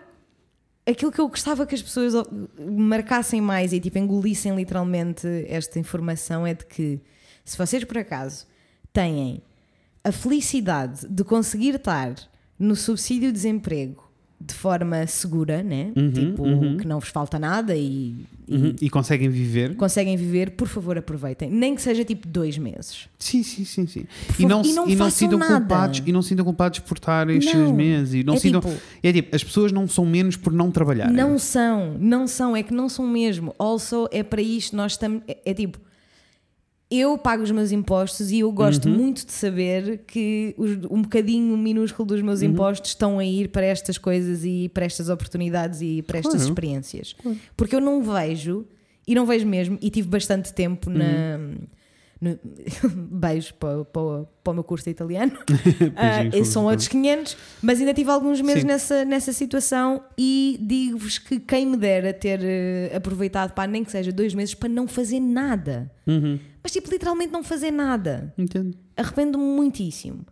Aquilo que eu gostava que as pessoas marcassem mais e tipo engolissem literalmente esta informação é de que se vocês por acaso têm a felicidade de conseguir estar no subsídio de desemprego de forma segura, né? Uhum, tipo, uhum. que não vos falta nada e, e Uhum. E conseguem viver. conseguem viver, por favor, aproveitem. Nem que seja tipo dois meses. Sim, sim, sim, sim. Por E não, e se- não e não sintam nada. culpados e não sintam culpados por estarem estes Não. meses e não É sintam. tipo- é tipo, as pessoas não são menos por não trabalharem. Não são, não são, é que não são mesmo. Also, é para isto nós estamos. É, é tipo, eu pago os meus impostos e eu gosto Uhum. muito de saber que os- um bocadinho minúsculo dos meus Uhum. impostos estão a ir para estas coisas e para estas oportunidades e para estas Claro. experiências. Porque eu não vejo, e não vejo mesmo, e tive bastante tempo na. No- beijo para, para, para o meu curso de italiano. E são outros 500, mas ainda tive alguns meses Sim. nessa, nessa situação e digo-vos que quem me dera ter eh, aproveitado, pá, nem que seja dois meses, para não fazer nada. Uhum. Mas tipo, literalmente não fazer nada. Entendo. Arrependo-me muitíssimo.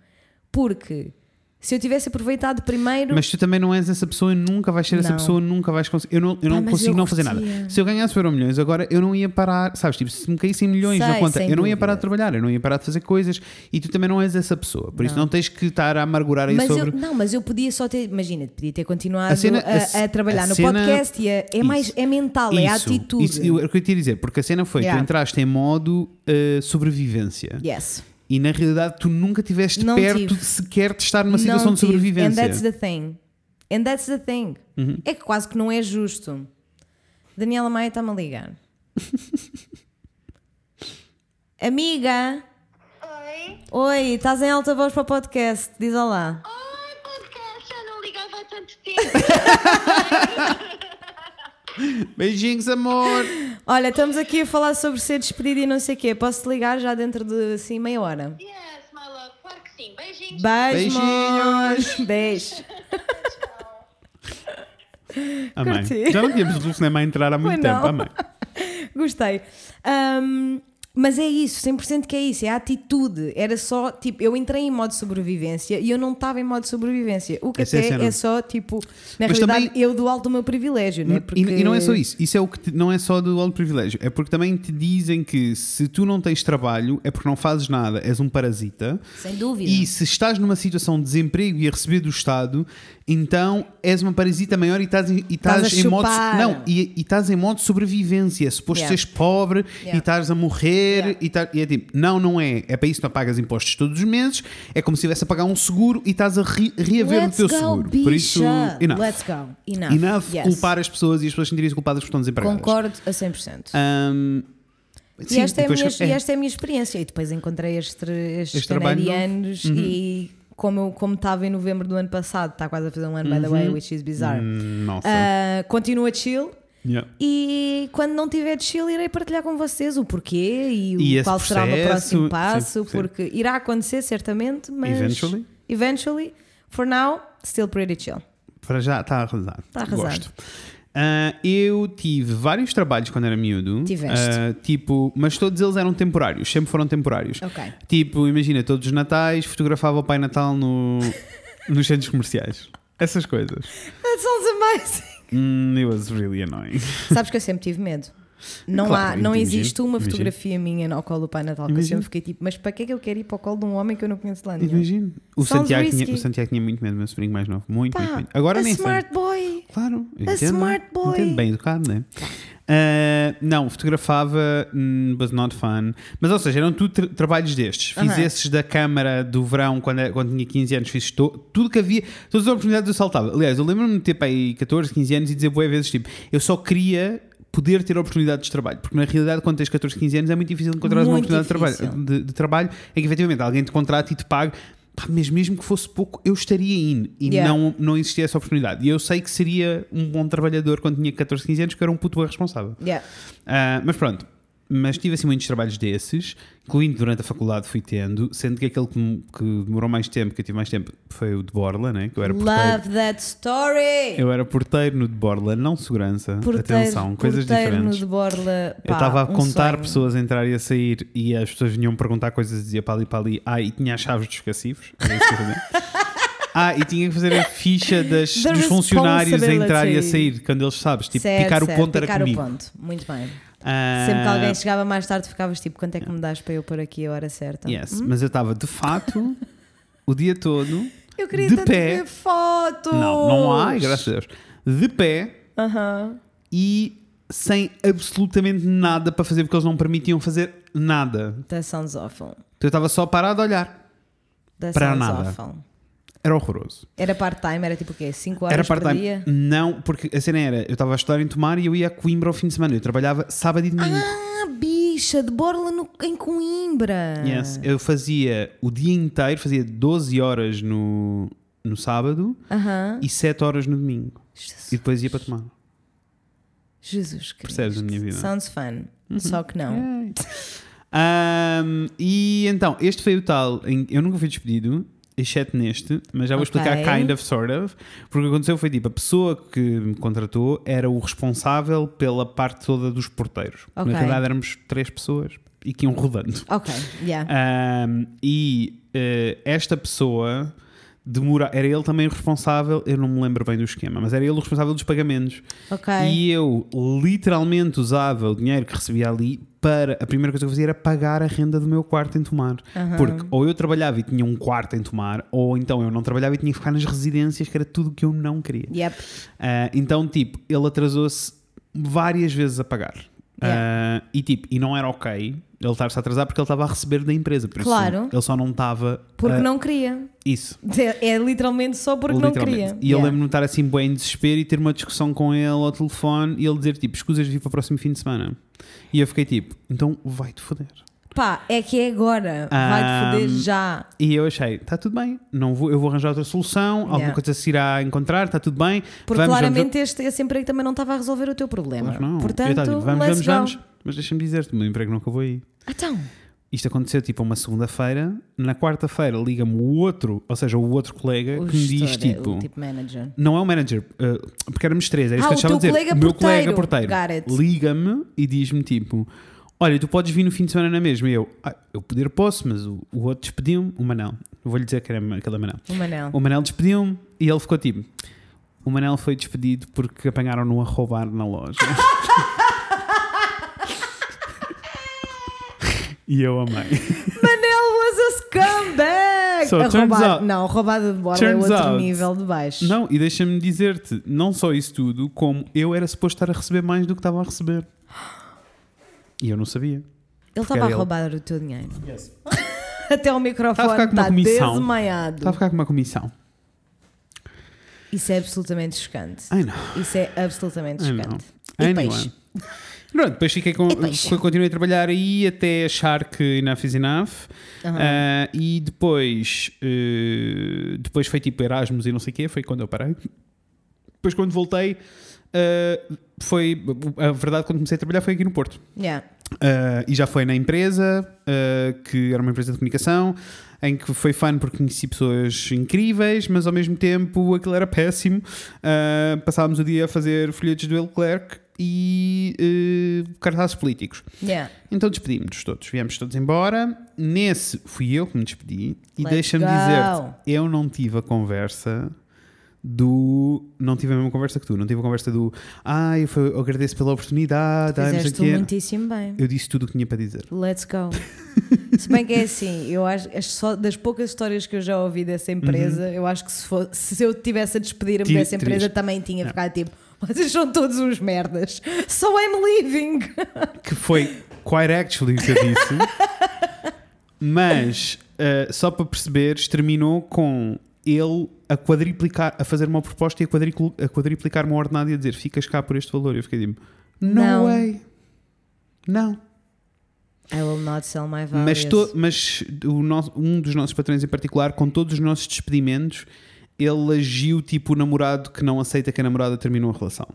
Porque se eu tivesse aproveitado primeiro. Mas tu também não és essa pessoa, nunca vais ser essa Não. pessoa, nunca vais conseguir. Eu não, eu não mas consigo eu não fazer nada. Se eu ganhasse euro milhões agora, eu não ia parar, sabes? Tipo, se me caíssem milhões na Sei, conta, sem eu não ia dúvida. parar de trabalhar, eu não ia parar de fazer coisas e tu também não és essa pessoa. Por isso Não. não tens que estar a amargurar aí mas sobre. eu, não, mas eu podia só ter, imagina, podia ter continuado A cena- a, a a trabalhar a no cena- podcast e a- é mais Isso. é mental, é Isso, atitude. Isso, eu, era o que eu te ia dizer, porque a cena foi: Yeah. tu entraste em modo eh, sobrevivência Yes. E na realidade tu nunca estiveste Não perto tive. de sequer de estar numa Não situação de tive. sobrevivência. And that's the thing. And that's the thing. Uhum. É que quase que não é justo. Daniela Maia está-me a ligar. Amiga, Oi. oi, estás em alta voz para o podcast. Diz olá. Oi, podcast, já não ligava há tanto tempo. Beijinhos, amor! Olha, estamos aqui a falar sobre ser despedida e não sei o quê. Posso-te ligar já dentro de assim meia hora? yes, my love, claro que sim. Beijinhos. Beijo, Beijinhos. Beijo. Amém. Já não tínhamos o cinema a entrar há muito não. tempo, amém. Gostei. Ahm, mas é isso, 100% que é isso, é a atitude. Era só, tipo, eu entrei em modo sobrevivência e eu não estava em modo sobrevivência. O que Essa é até cena. é só, tipo, na Mas realidade, também- eu do alto do meu privilégio, né? E, e não é só isso, isso é o que te- não é só do alto privilégio, é porque também te dizem que se tu não tens trabalho é porque não fazes nada, és um parasita. Sem dúvida. E se estás numa situação de desemprego e a receber do Estado, então és uma parasita maior e estás, em- e Estás estás em modo não e, e estás em modo sobrevivência. Suposto Yeah. seres pobre Yeah. e estás a morrer Yeah. e, estás- e é tipo, não, não é. É para isso que não pagas impostos todos os meses. É como se estivesse a pagar um seguro e estás a re- reaver Let's o teu go, seguro. bicha. Por isso, enough. Let's go. Enough. Enough Yes. culpar as pessoas e as pessoas sentirem-se culpadas por estão desempregadas. Concordo a 100%. Ahm, E sim, esta, é minha, é. e esta é a minha experiência. E depois encontrei estes, estes Este novo. Uhum. canadianos e como como estava em novembro do ano passado, está quase a fazer um ano, by the way, which is bizarre. Hum, Nossa. Ah, continua chill. Yeah. E quando não tiver de chill, irei partilhar com vocês o porquê e, o E esse qual será o meu próximo sim, passo, sim. porque irá acontecer certamente, mas Eventually. eventually, for now, still pretty chill. Para já está arrasado. Tá arrasado. Gosto. Ah, eu tive vários trabalhos quando era miúdo. Tiveste. Ah, tipo, mas todos eles eram temporários, sempre foram temporários. Ok. Tipo, imagina, todos os natais fotografava o Pai Natal no, nos centros comerciais. Essas coisas. That sounds amazing. Hum, it was really annoying. Sabes que eu sempre tive medo. Não, Claro, há, não imagino, existe uma imagino. fotografia minha ao colo do Pai Natal que eu sempre fiquei tipo, mas para que é que eu quero ir para o colo de um homem que eu não conheço lá nenhum? Imagino. O Santiago, tinha, o Santiago tinha muito medo, meu sobrinho mais novo. Muito, Pá, muito, muito. Agora a nem sei. smart boy. Claro, A entendo, smart boy. entendo, bem educado, né? Ah, não, fotografava, hum, was not fun. Mas, ou seja, eram tudo tra- trabalhos destes. Fiz Aham. esses da Câmara do verão, quando, era- quando tinha 15 anos, fiz to- tudo que havia, todas as oportunidades eu saltava. Aliás, eu lembro-me de ter para aí 14, 15 anos e dizer boas vezes, tipo, eu só queria poder ter oportunidades de trabalho, porque na realidade, quando tens 14, 15 anos, é muito difícil encontrar uma Muito oportunidade de trabalho, de, de trabalho em que efetivamente alguém te contrata e te pague. Pá, mas mesmo que fosse pouco, eu estaria in e Yeah. não, não existia essa oportunidade. E eu sei que seria um bom trabalhador quando tinha 14, 15 anos, que era um puto bem responsável. Yeah. Ah, mas pronto, mas tive assim muitos trabalhos desses, incluindo durante a faculdade fui tendo, sendo que aquele que, que demorou mais tempo, que eu tive mais tempo, foi o de Borla, né? que eu era porteiro. Love that story. Eu era porteiro no de Borla, não segurança, Porteiro- atenção, coisas porteiro diferentes. no de Borla, Eu pá, estava a um contar sonho. pessoas a entrar e a sair e as pessoas vinham perguntar coisas e dizia para ali para ali, ah, e tinha as chaves dos cacifos. Era isso que eu fazia. Ah, e tinha que fazer a ficha das, dos funcionários a entrar e a sair, quando eles sabes, tipo, Certo, picar o certo, ponto era picar comigo. o ponto. Muito bem. Ah, Sempre que alguém chegava mais tarde, ficavas tipo: quanto é que me dás para eu pôr aqui a hora certa? Yes, Hum? mas eu estava de fato o dia todo Eu queria de tanto pé. ver fotos. Não, não há, graças a Deus. De pé Aham. e sem absolutamente nada para fazer, porque eles não permitiam fazer nada. That sounds awful. Então eu estava só parado a olhar. That Para nada. awful. Era horroroso. Era part-time, era tipo o quê? 5 horas Era por part-time. dia? Não, porque a cena era, eu estava a estudar em Tomar e eu ia a Coimbra ao fim de semana. Eu trabalhava sábado e domingo. Ah, bicha, de Borla no- em Coimbra. Yes. Eu fazia o dia inteiro, fazia 12 horas no, no sábado Aham. e 7 horas no domingo. Jesus, E depois ia para tomar. Jesus Cristo. Percebes a minha vida? Uhum. Sounds fun. Só que não. Ahm, e então, este foi o tal. em- eu nunca fui despedido, exceto neste, mas já vou Ok. explicar kind of, sort of. Porque o que aconteceu foi tipo: a pessoa que me contratou era o responsável pela parte toda dos porteiros. Ok. Na realidade, éramos três pessoas e que iam rodando. Ok, yeah. Ahm, e eh, esta pessoa demora. Era ele também o responsável, eu não me lembro bem do esquema, mas era ele o responsável dos pagamentos. Ok. E eu literalmente usava o dinheiro que recebia ali para. A primeira coisa que eu fazia era pagar a renda do meu quarto em Tomar. Porque ou eu trabalhava e tinha um quarto em Tomar, ou então eu não trabalhava e tinha que ficar nas residências, que era tudo o que eu não queria. Yep. Ah, então, tipo, ele atrasou-se várias vezes a pagar. Ah, e tipo, e não era ok ele estar-se a atrasar porque ele estava a receber da empresa. Por isso Claro. ele só não estava. Porque a- não queria. Isso. É, é literalmente só porque não Literalmente. queria. E eu Yeah. lembro-me de estar assim bem em desespero e ter uma discussão com ele ao telefone e ele dizer tipo, escusas de vir para o próximo fim de semana. E eu fiquei tipo, então vai-te foder. Pá, é que é agora. Vai-te foder já. E eu achei, está tudo bem, não vou, eu vou arranjar outra solução, alguma Yeah. coisa se irá encontrar, está tudo bem. Porque vamos, claramente Este, esse emprego também não estava a resolver o teu problema. Vamos, não. Portanto, eu estava tipo, vamos, let's vamos, go. vamos. Mas deixa-me dizer-te, o meu emprego não acabou aí. Então, Isto aconteceu tipo uma segunda-feira, na quarta-feira liga-me o outro, ou seja, o outro colega o que me diz gestor, é tipo. o tipo manager. Não é o manager, uh, porque éramos três, era isso Ah, que eu o estava a teu dizer. colega o meu porteiro. colega porteiro Got it. liga-me e diz-me tipo: Olha, tu podes vir no fim de semana na mesma. E eu, ah, eu poder posso, mas o, o outro despediu-me, o Manel. Vou-lhe dizer que era aquele Manel. O Manel. O Manel despediu-me e ele ficou tipo: O Manel foi despedido porque apanharam-no a roubar na loja. e eu amei. Manel was a scumbag! So, a roubada, out- não, roubada de bola é outro out- nível de baixo. Não, e deixa-me dizer-te, não só isso tudo, como eu era suposto estar a receber mais do que estava a receber. E eu não sabia. Ele estava a ele. roubar o teu dinheiro. Até o microfone Está a ficar com uma está comissão. desmaiado. Está a ficar com uma comissão. Isso é absolutamente chocante. Ai não. Isso é absolutamente chocante. E Anyway. peixe. Pronto, depois fiquei com. Peixe. Continuei a trabalhar aí até achar que enough is enough. Ah, e depois. eh, depois foi tipo Erasmus e não sei o quê, foi quando eu parei. Depois, quando voltei, ah, foi. A verdade, quando comecei a trabalhar, foi aqui no Porto. Yeah. Uh, e já foi na empresa, uh, que era uma empresa de comunicação, em que foi fun porque conheci pessoas incríveis, mas ao mesmo tempo aquilo era péssimo. Uh, passávamos o dia a fazer folhetos do Leclerc e uh, cartazes políticos. Yeah. Então despedimos-nos todos, viemos todos embora. Nesse fui eu que me despedi, e deixa-me dizer-te, eu não tive a conversa. Do. Não tive a mesma conversa que tu, não tive a conversa do. Ai, eu, foi- eu agradeço pela oportunidade. não Fizeste quê." muitíssimo bem. Eu disse tudo o que tinha para dizer. Let's go. se bem que é assim, eu acho as só das poucas histórias que eu já ouvi dessa empresa, eu acho que se, for, se eu tivesse a despedir-me dessa empresa, terias- também tinha ficado tipo, vocês são todos uns merdas. So I'm leaving. que foi quite actually o que eu disse, mas uh, só para perceberes, terminou com ele a quadriplicar, a fazer uma proposta e a, quadricul- a quadriplicar uma ordenada e a dizer ficas cá por este valor. Eu fiquei tipo, no Não. way, não. I will not sell my values. Mas, to- mas o nosso- um dos nossos patrões em particular, com todos os nossos despedimentos, ele agiu tipo o namorado que não aceita que a namorada terminou a relação.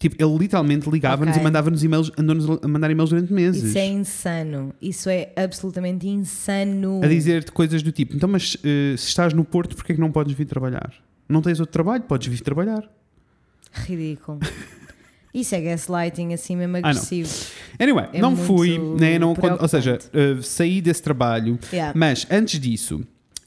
Tipo, ele literalmente ligava-nos Ok. e mandava-nos e-mails, andou-nos a mandar e-mails durante meses. Isso é insano. Isso é absolutamente insano. a dizer-te coisas do tipo: então, mas eh, se estás no Porto, porquê é que não podes vir trabalhar? Não tens outro trabalho? Podes vir trabalhar. Ridículo. Isso é gaslighting assim mesmo não. agressivo. Anyway, É não fui, né, não, ou seja, eh, saí desse trabalho, Yeah. mas antes disso.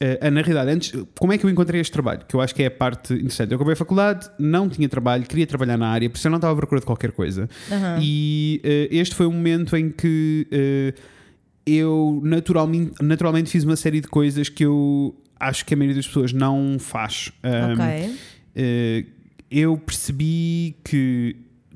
Eh, na realidade, antes, como é que eu encontrei este trabalho? Que eu acho que é a parte interessante. Eu acabei a faculdade, não tinha trabalho, queria trabalhar na área, por isso eu não estava à procura de qualquer coisa. Aham. E eh, este foi um momento em que eh, eu naturalmente, naturalmente fiz uma série de coisas que eu acho que a maioria das pessoas não faz. Um, Ok. eu percebi que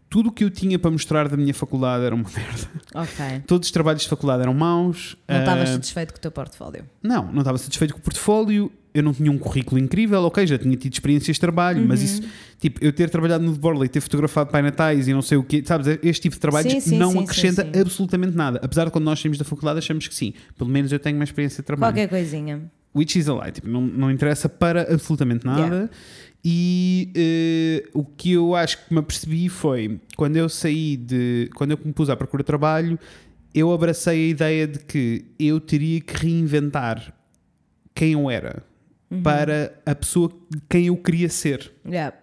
tudo o que eu tinha para mostrar da minha faculdade era uma merda. Ok. Todos os trabalhos de faculdade eram maus. Não estavas Ah, satisfeito com o teu portfólio. não, não estava satisfeito com o portfólio. Eu não tinha um currículo incrível, ok, já tinha tido experiências de trabalho, mas isso, Uhum. tipo, eu ter trabalhado no The Borley, ter fotografado Pai Natais e não sei o quê, sabes, este tipo de trabalhos Sim, sim, não sim, acrescenta absolutamente nada. Apesar de quando nós saímos da faculdade achamos que sim, pelo menos eu tenho uma experiência de trabalho. Qualquer coisinha. Which is a lie, tipo, não, não interessa para absolutamente nada. Yeah. E eh, o que eu acho que me apercebi foi quando eu saí de. Quando eu me pus à procura de trabalho, eu abracei a ideia de que eu teria que reinventar quem eu era Uhum. para a pessoa de quem eu queria ser. Yeah.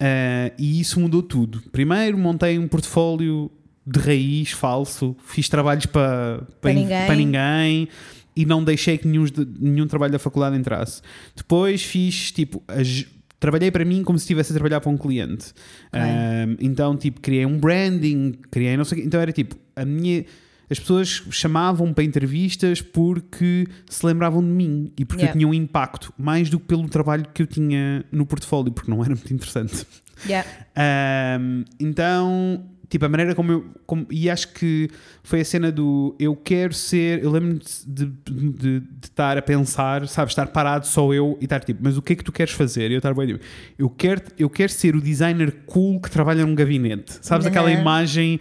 Uh, e isso mudou tudo. Primeiro montei um portfólio de raiz falso, fiz trabalhos para, Para in- ninguém. para ninguém e não deixei que nenhum, nenhum trabalho da faculdade entrasse. Depois fiz tipo. as- Trabalhei para mim como se estivesse a trabalhar para um cliente. Um, então, tipo, criei um branding, criei não sei o. Então era tipo, a minha. As pessoas chamavam para entrevistas porque se lembravam de mim e porque Yeah. eu tinha um impacto, mais do que pelo trabalho que eu tinha no portfólio, porque não era muito interessante. Yeah. Ahm, então, tipo, a maneira como eu. como- e acho que foi a cena do eu quero ser. Eu lembro-me de, de, de- de estar a pensar, sabes, estar parado só eu e estar tipo, mas o que é que tu queres fazer? E eu estar bem, tipo, eu quero, eu quero ser o designer cool que trabalha num gabinete, sabes, aquela Uhum. imagem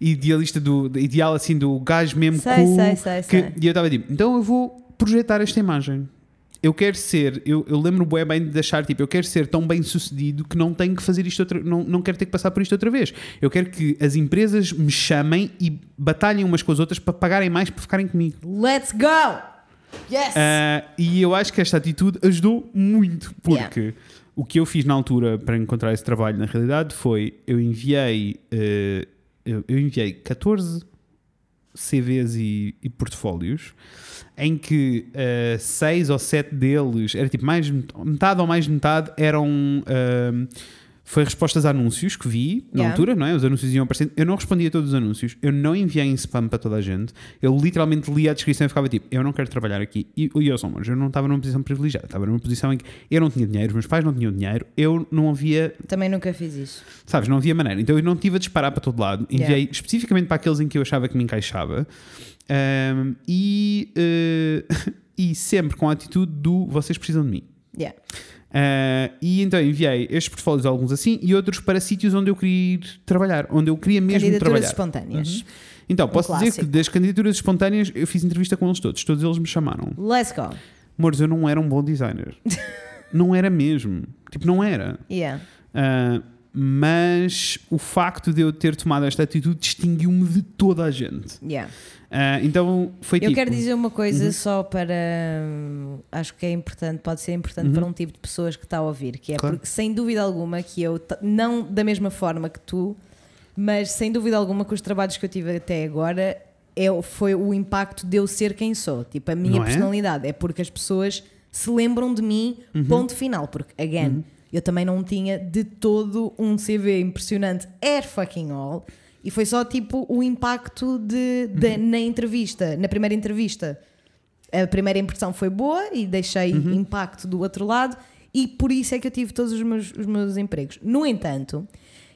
idealista do ideal assim do gajo mesmo Sei, cool sei, sei, que- sei. e eu estava tipo então eu vou projetar esta imagem eu quero ser, eu, eu lembro bué bem de achar, tipo, eu quero ser tão bem sucedido que não tenho que fazer isto outra, não, não quero ter que passar por isto outra vez. Eu quero que as empresas me chamem e batalhem umas com as outras para pagarem mais para ficarem comigo. Let's go! Yes! Ah, e eu acho que esta atitude ajudou muito, porque o que eu fiz na altura para encontrar esse trabalho, na realidade, foi eu enviei, eh, eu, eu enviei 14 CVs e, e portfólios em que eh, seis ou sete deles era tipo mais met- metade ou mais de metade eram ah, foi respostas a anúncios que vi na Yeah. altura, não é? Os anúncios iam aparecendo. Eu não respondia a todos os anúncios, eu não enviei em spam para toda a gente. Eu literalmente lia a descrição e ficava tipo: Eu não quero trabalhar aqui. E, e eu, somos, eu não estava numa posição privilegiada, estava numa posição em que eu não tinha dinheiro, os meus pais não tinham dinheiro, eu não havia, Também nunca fiz isso. sabes, não havia maneira. Então eu não tive a disparar para todo lado. Enviei Yeah. especificamente para aqueles em que eu achava que me encaixava. Ahm, e, eh, e sempre com a atitude do vocês precisam de mim. Yeah. Ah, e então enviei estes portfólios, alguns assim, e outros para sítios onde eu queria ir trabalhar, onde eu queria mesmo Candidaturas trabalhar. espontâneas. Então, posso dizer clássico. que das candidaturas espontâneas eu fiz entrevista com eles todos, todos eles me chamaram. Let's go. Amores, eu não era um bom designer. não era mesmo. Tipo, não era. Yeah. Ah, mas o facto de eu ter tomado esta atitude distinguiu-me de toda a gente. Yeah. Ah, então foi Eu tipo. quero dizer uma coisa Uhum. só para. hum, Acho que é importante, pode ser importante para um tipo de pessoas que está a ouvir, que é Uhum. Claro. porque, sem dúvida alguma, que eu, não da mesma forma que tu, mas sem dúvida alguma que os trabalhos que eu tive até agora é, foi o impacto de eu ser quem sou. Tipo, a minha Não é? personalidade. É porque as pessoas se lembram de mim, Uhum. ponto final. Porque, again, eu também não tinha de todo um CV impressionante air fucking all. E foi só tipo o impacto de, de- Uhum. na entrevista, na primeira entrevista. A primeira impressão foi boa e deixei Uhum. impacto do outro lado, e por isso é que eu tive todos os meus, os meus empregos. No entanto,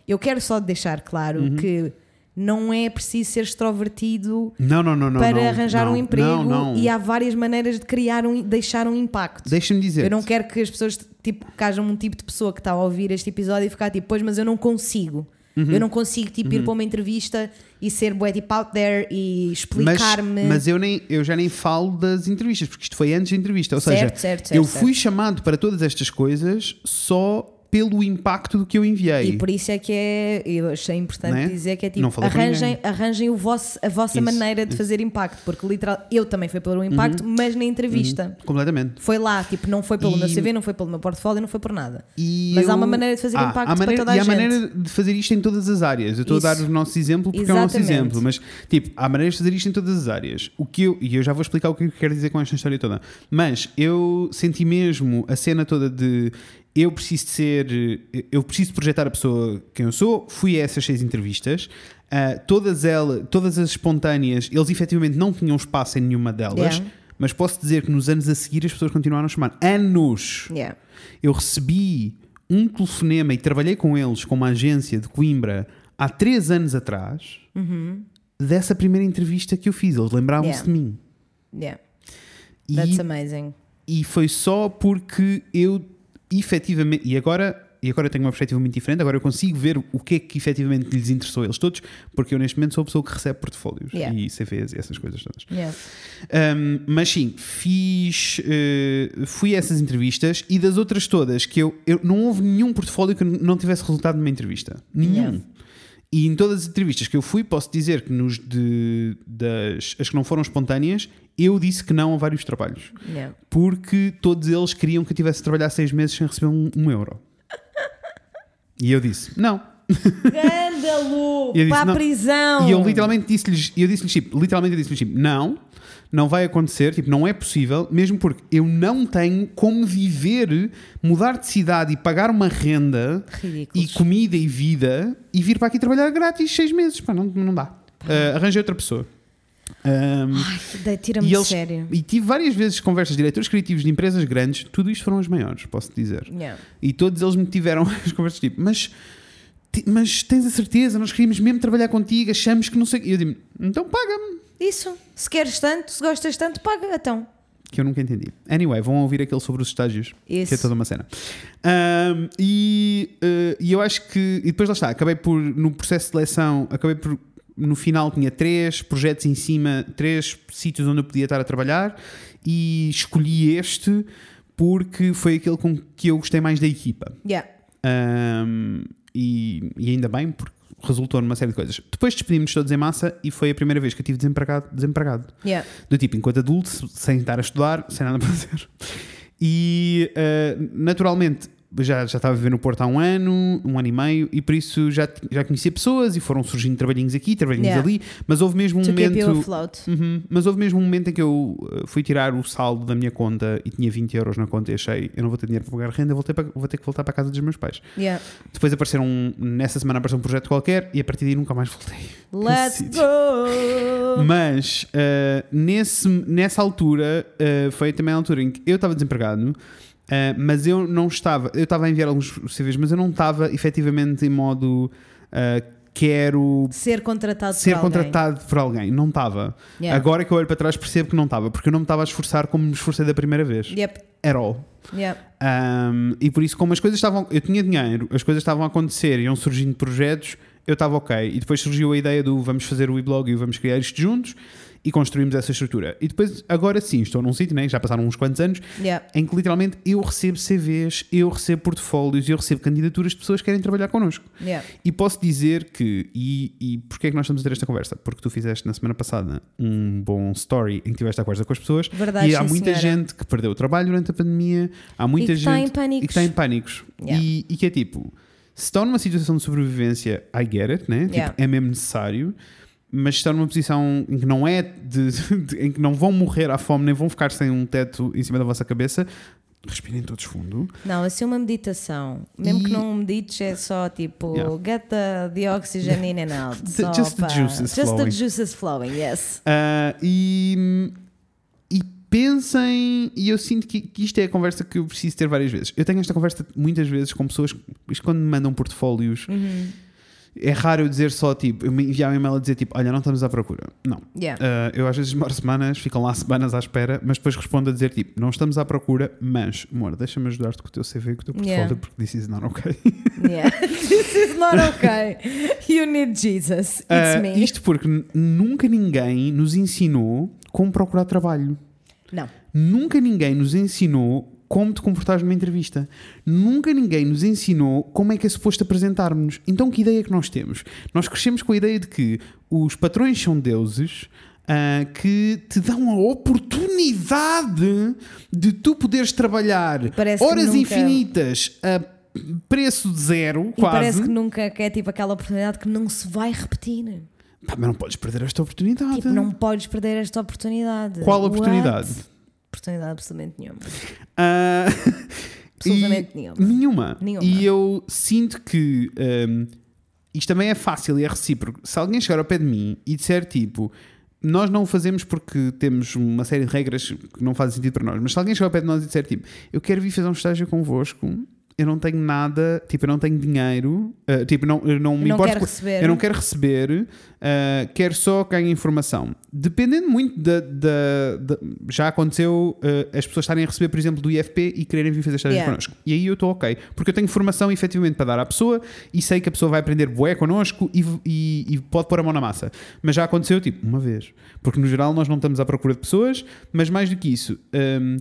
eu quero só deixar claro Uhum. que não é preciso ser extrovertido Não, não, não, para arranjar um emprego e há várias maneiras de criar um, deixar um impacto. Deixa-me dizer. Eu não quero que as pessoas, tipo, que haja um tipo de pessoa que está a ouvir este episódio e ficar tipo, pois, mas eu não consigo. Uhum. Eu não consigo, tipo, ir para uma entrevista e ser bué, tipo, out there e Mas, explicar-me. mas eu, nem, eu já nem falo das entrevistas, porque isto foi antes da entrevista. Ou seja, Certo, certo, certo, eu fui certo. chamado para todas estas coisas só pelo impacto do que eu enviei. E por isso é que é, eu achei importante Né? dizer que é tipo, arranjem, arranjem o vosso, a vossa Isso, maneira de fazer impacto, porque literal, eu também fui pelo impacto, mas na entrevista. Completamente. Foi lá, tipo, não foi pelo Uhum. E- meu CV, não foi pelo meu portfólio, não foi por nada. E Mas há eu- uma maneira de fazer Há- impacto há maneira, para toda a E há gente. maneira de fazer isto em todas as áreas. Eu estou a dar Isso. o nosso exemplo porque é o nosso Exatamente. exemplo. Mas, tipo, há maneiras de fazer isto em todas as áreas. O que eu, e eu já vou explicar o que eu quero dizer com esta história toda. Mas eu senti mesmo a cena toda de eu preciso de ser, eu preciso de projetar a pessoa quem eu sou. Fui a essas seis entrevistas. Ah, todas elas, todas as espontâneas, eles efetivamente não tinham espaço em nenhuma delas. Yeah. Mas posso dizer que nos anos a seguir as pessoas continuaram a chamar. Anos! Yeah. Eu recebi um telefonema e trabalhei com eles, com uma agência de Coimbra, há três anos atrás, dessa primeira entrevista que eu fiz. Eles lembravam-se Yeah. de mim. Yeah. E, That's amazing. e foi só porque eu efetivamente. E agora. E agora eu tenho uma perspectiva muito diferente, agora eu consigo ver o que é que efetivamente lhes interessou a eles todos, porque eu neste momento sou a pessoa que recebe portfólios Yeah. e CVs e essas coisas todas. Yeah. Um, mas sim, fiz. eh, fui a essas entrevistas e das outras todas que eu, eu. Não houve nenhum portfólio que não tivesse resultado numa entrevista. Nenhum. Yeah. E em todas as entrevistas que eu fui, posso dizer que nos de, das as que não foram espontâneas, eu disse que não a vários trabalhos. Yeah. Porque todos eles queriam que eu tivesse de trabalhar seis meses sem receber um, um euro. E eu disse, não. Disse, Para a não. prisão! E eu literalmente disse-lhes, eu disse-lhes tipo, literalmente eu disse-lhes tipo, não, não vai acontecer, tipo, não é possível, mesmo porque eu não tenho como viver, mudar de cidade e pagar uma renda e Ridículos. comida e vida e vir para aqui trabalhar grátis seis meses, pá, não, não dá. Ah, arranjei outra pessoa. Dei- tira-me e, de eles, sério. e tive várias vezes conversas de diretores criativos de empresas grandes, tudo isto foram as maiores, posso dizer. Yeah. E todos eles me tiveram as conversas tipo, mas, mas tens a certeza, nós queríamos mesmo trabalhar contigo, achamos que não sei. E eu digo, então paga-me. Isso. Se queres tanto, se gostas tanto, paga então. Que eu nunca entendi. Anyway, vão ouvir aquele sobre os estágios, Isso. que é toda uma cena. Ahm, e, eh, e eu acho que. E depois lá está, acabei por, no processo de seleção, acabei por. No final tinha três projetos em cima, três sítios onde eu podia estar a trabalhar e escolhi este porque foi aquele com que eu gostei mais da equipa. Yeah. Um, e, e ainda bem, porque resultou numa série de coisas. Depois despedimos-nos todos em massa e foi a primeira vez que eu estive desempregado, desempregado. Yeah. Do tipo, enquanto adulto, sem estar a estudar, sem nada para fazer. E uh, naturalmente já, já estava a viver no Porto há um ano, um ano e meio, e por isso já, já conhecia pessoas e foram surgindo trabalhinhos aqui, trabalhinhos Yeah. ali, mas houve mesmo um To momento. Uhum. Mas houve mesmo um momento em que eu uh, fui tirar o saldo da minha conta e tinha 20 euros na conta e achei eu não vou ter dinheiro para pagar renda, vou ter, para- vou ter que voltar para a casa dos meus pais. Yeah. Depois apareceram, um- nessa semana apareceu um projeto qualquer e a partir daí nunca mais voltei. Let's go! Mas uh, nesse, nessa altura uh, foi também a altura em que eu estava desempregado. Uh, mas eu não estava, eu estava a enviar alguns CVs, mas eu não estava efetivamente em modo uh, quero Ser contratado ser por alguém. contratado por alguém. Não estava. Yeah. Agora que eu olho para trás percebo que não estava, porque eu não me estava a esforçar como me esforcei da primeira vez. Yep. At all. Yep. Um, e por isso, como as coisas estavam, eu tinha dinheiro, as coisas estavam a acontecer, iam surgindo projetos, eu estava ok. E depois surgiu a ideia do vamos fazer o e-blog e vamos criar isto juntos e construímos essa estrutura. E depois, agora sim, estou num sítio, né? já passaram uns quantos anos, Yep. em que literalmente eu recebo CVs, eu recebo portfólios, eu recebo candidaturas de pessoas que querem trabalhar connosco. Yep. E posso dizer que, e, e porquê é que nós estamos a ter esta conversa? Porque tu fizeste na semana passada um bom story em que tiveste a conversa com as pessoas Verdade, e há muita senhora. gente que perdeu o trabalho durante a pandemia, há muita E que está gente em pânicos. e que está em pânicos. Yeah. E, e que é tipo, se estão numa situação de sobrevivência, I get it, né? Tipo, Yeah. é mesmo necessário. Mas estão numa posição em que não é de, de- em que não vão morrer à fome, nem vão ficar sem um teto em cima da vossa cabeça. Respirem todos fundo. Não, assim uma meditação. Mesmo E- que não medites, é só tipo Yeah. get the, the oxygen in and out. The- só just the para- juices Just flowing. the juices flowing, yes. Ah, e, e pensem, e eu sinto que, que isto é a conversa que eu preciso ter várias vezes. Eu tenho esta conversa muitas vezes com pessoas, isto quando me mandam portfólios, Uhum. É raro eu dizer só tipo, eu me enviar um e-mail a dizer tipo, olha, não estamos à procura. Não. Yeah. Ah, eu às vezes demoro semanas, ficam lá semanas à espera, mas depois respondo a dizer tipo, não estamos à procura, mas, amor, deixa-me ajudar-te com o teu CV e com o teu portfólio, Yeah. porque this is not okay. Yeah. This is not okay. You need Jesus. It's Ah, me. isto porque nunca ninguém nos ensinou como procurar trabalho. Não. Nunca ninguém nos ensinou como te comportares numa entrevista. Nunca ninguém nos ensinou como é que é suposto apresentarmos-nos. Então, que ideia é que nós temos? Nós crescemos com a ideia de que os patrões são deuses ah, que te dão a oportunidade de tu poderes trabalhar parece horas nunca- infinitas a preço de zero, E quase. parece que nunca que é tipo aquela oportunidade que não se vai repetir. Pá, mas não podes perder esta oportunidade. Tipo, não podes perder esta oportunidade. Qual What? Oportunidade? Absolutamente nenhuma. Ah, Absolutamente nenhuma. Nenhuma. Nenhuma. E eu sinto que hum, isto também é fácil e é recíproco. Se alguém chegar ao pé de mim e disser tipo nós não o fazemos porque temos uma série de regras que não fazem sentido para nós. Mas se alguém chegar ao pé de nós e disser tipo, eu quero vir fazer um estágio convosco, eu não tenho nada, tipo, eu não tenho dinheiro, uh, tipo, não, eu não me Não importo. quero receber. Eu não quero receber, uh, quero só ganhar informação. Dependendo muito da. já aconteceu uh, as pessoas estarem a receber, por exemplo, do IFP e quererem vir fazer estágios Yeah. connosco. E aí eu estou ok. Porque eu tenho formação efetivamente para dar à pessoa e sei que a pessoa vai aprender bué connosco e, e- e pode pôr a mão na massa. Mas já aconteceu, tipo, uma vez. Porque no geral nós não estamos à procura de pessoas, mas mais do que isso. um,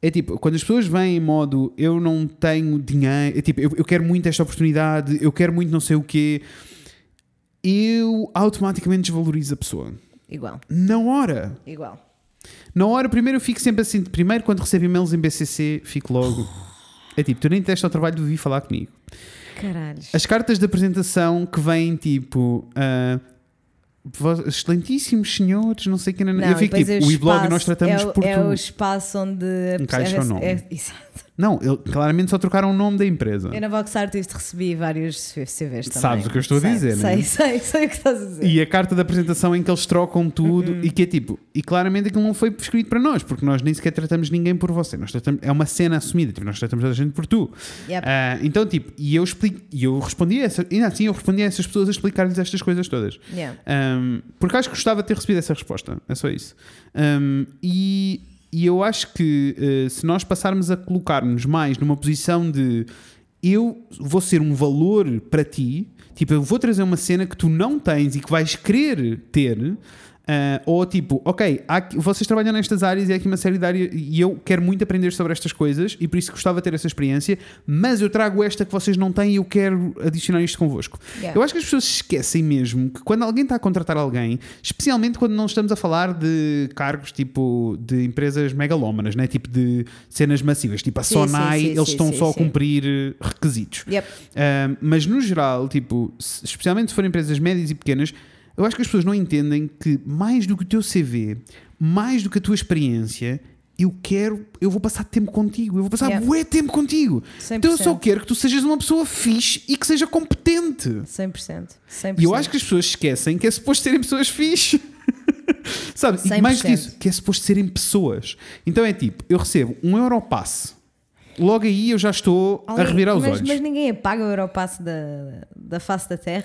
é tipo, quando as pessoas vêm em modo eu não tenho dinheiro, é tipo, eu, eu quero muito esta oportunidade, eu quero muito não sei o quê, eu automaticamente desvalorizo a pessoa. Igual, Na hora. igual. Na hora, primeiro eu fico sempre assim. Primeiro, quando recebo e-mails em BCC, fico logo. É tipo, tu nem teste ao trabalho de vir falar comigo. Caralho. As cartas de apresentação que vêm tipo. vós- excelentíssimos senhores, não sei quem. Não, eu fico tipo, é o e-blog nós tratamos é, o- por é tu. o espaço onde a Encaixa pessoa- o nome. é- exato. Não, ele, claramente só trocaram o nome da empresa. Eu na Vox Artist recebi vários CVs também. Sabes o que eu estou a Sei, dizer, sei, né? sei, sei o que estás a dizer. E a carta de apresentação em que eles trocam tudo Uhum. e que é tipo, e claramente aquilo não foi escrito para nós, porque nós nem sequer tratamos ninguém por você. Nós tratamos, é uma cena assumida, tipo, nós tratamos a gente por tu. Yep. Ah, então, tipo, e eu explico, e eu respondi a essa, e assim eu respondi a essas pessoas a explicar-lhes estas coisas todas. Yeah. Um, porque acho que gostava de ter recebido essa resposta. É só isso. Um, e, e eu acho que uh, se nós passarmos a colocar-nos mais numa posição de eu vou ser um valor para ti, tipo, eu vou trazer uma cena que tu não tens e que vais querer ter. Uh, ou tipo, ok, há vocês trabalham nestas áreas e há aqui uma série de áreas e eu quero muito aprender sobre estas coisas e por isso gostava de ter essa experiência, mas eu trago esta que vocês não têm e eu quero adicionar isto convosco. Yeah. Eu acho que as pessoas se esquecem mesmo que quando alguém está a contratar alguém, especialmente quando não estamos a falar de cargos tipo de empresas megalómanas, né? tipo de cenas massivas, tipo a Sim, Sonai, sim, sim, eles estão só a cumprir requisitos. Yep. Um, mas no geral, tipo, especialmente se forem empresas médias e pequenas, eu acho que as pessoas não entendem que mais do que o teu CV, mais do que a tua experiência, eu quero, eu vou passar tempo contigo, eu vou passar Yeah. bué tempo contigo. Então eu só 100%. quero que tu sejas uma pessoa fixe e que seja competente. 100%. 100%. E eu acho que as pessoas esquecem que é suposto serem pessoas fixe. Sabe? E mais que 100%. isso, que é suposto serem pessoas. Então é tipo, eu recebo um Europass. Logo aí eu já estou a revirar os mas, olhos. Mas ninguém apaga o Europass da, da face da Terra.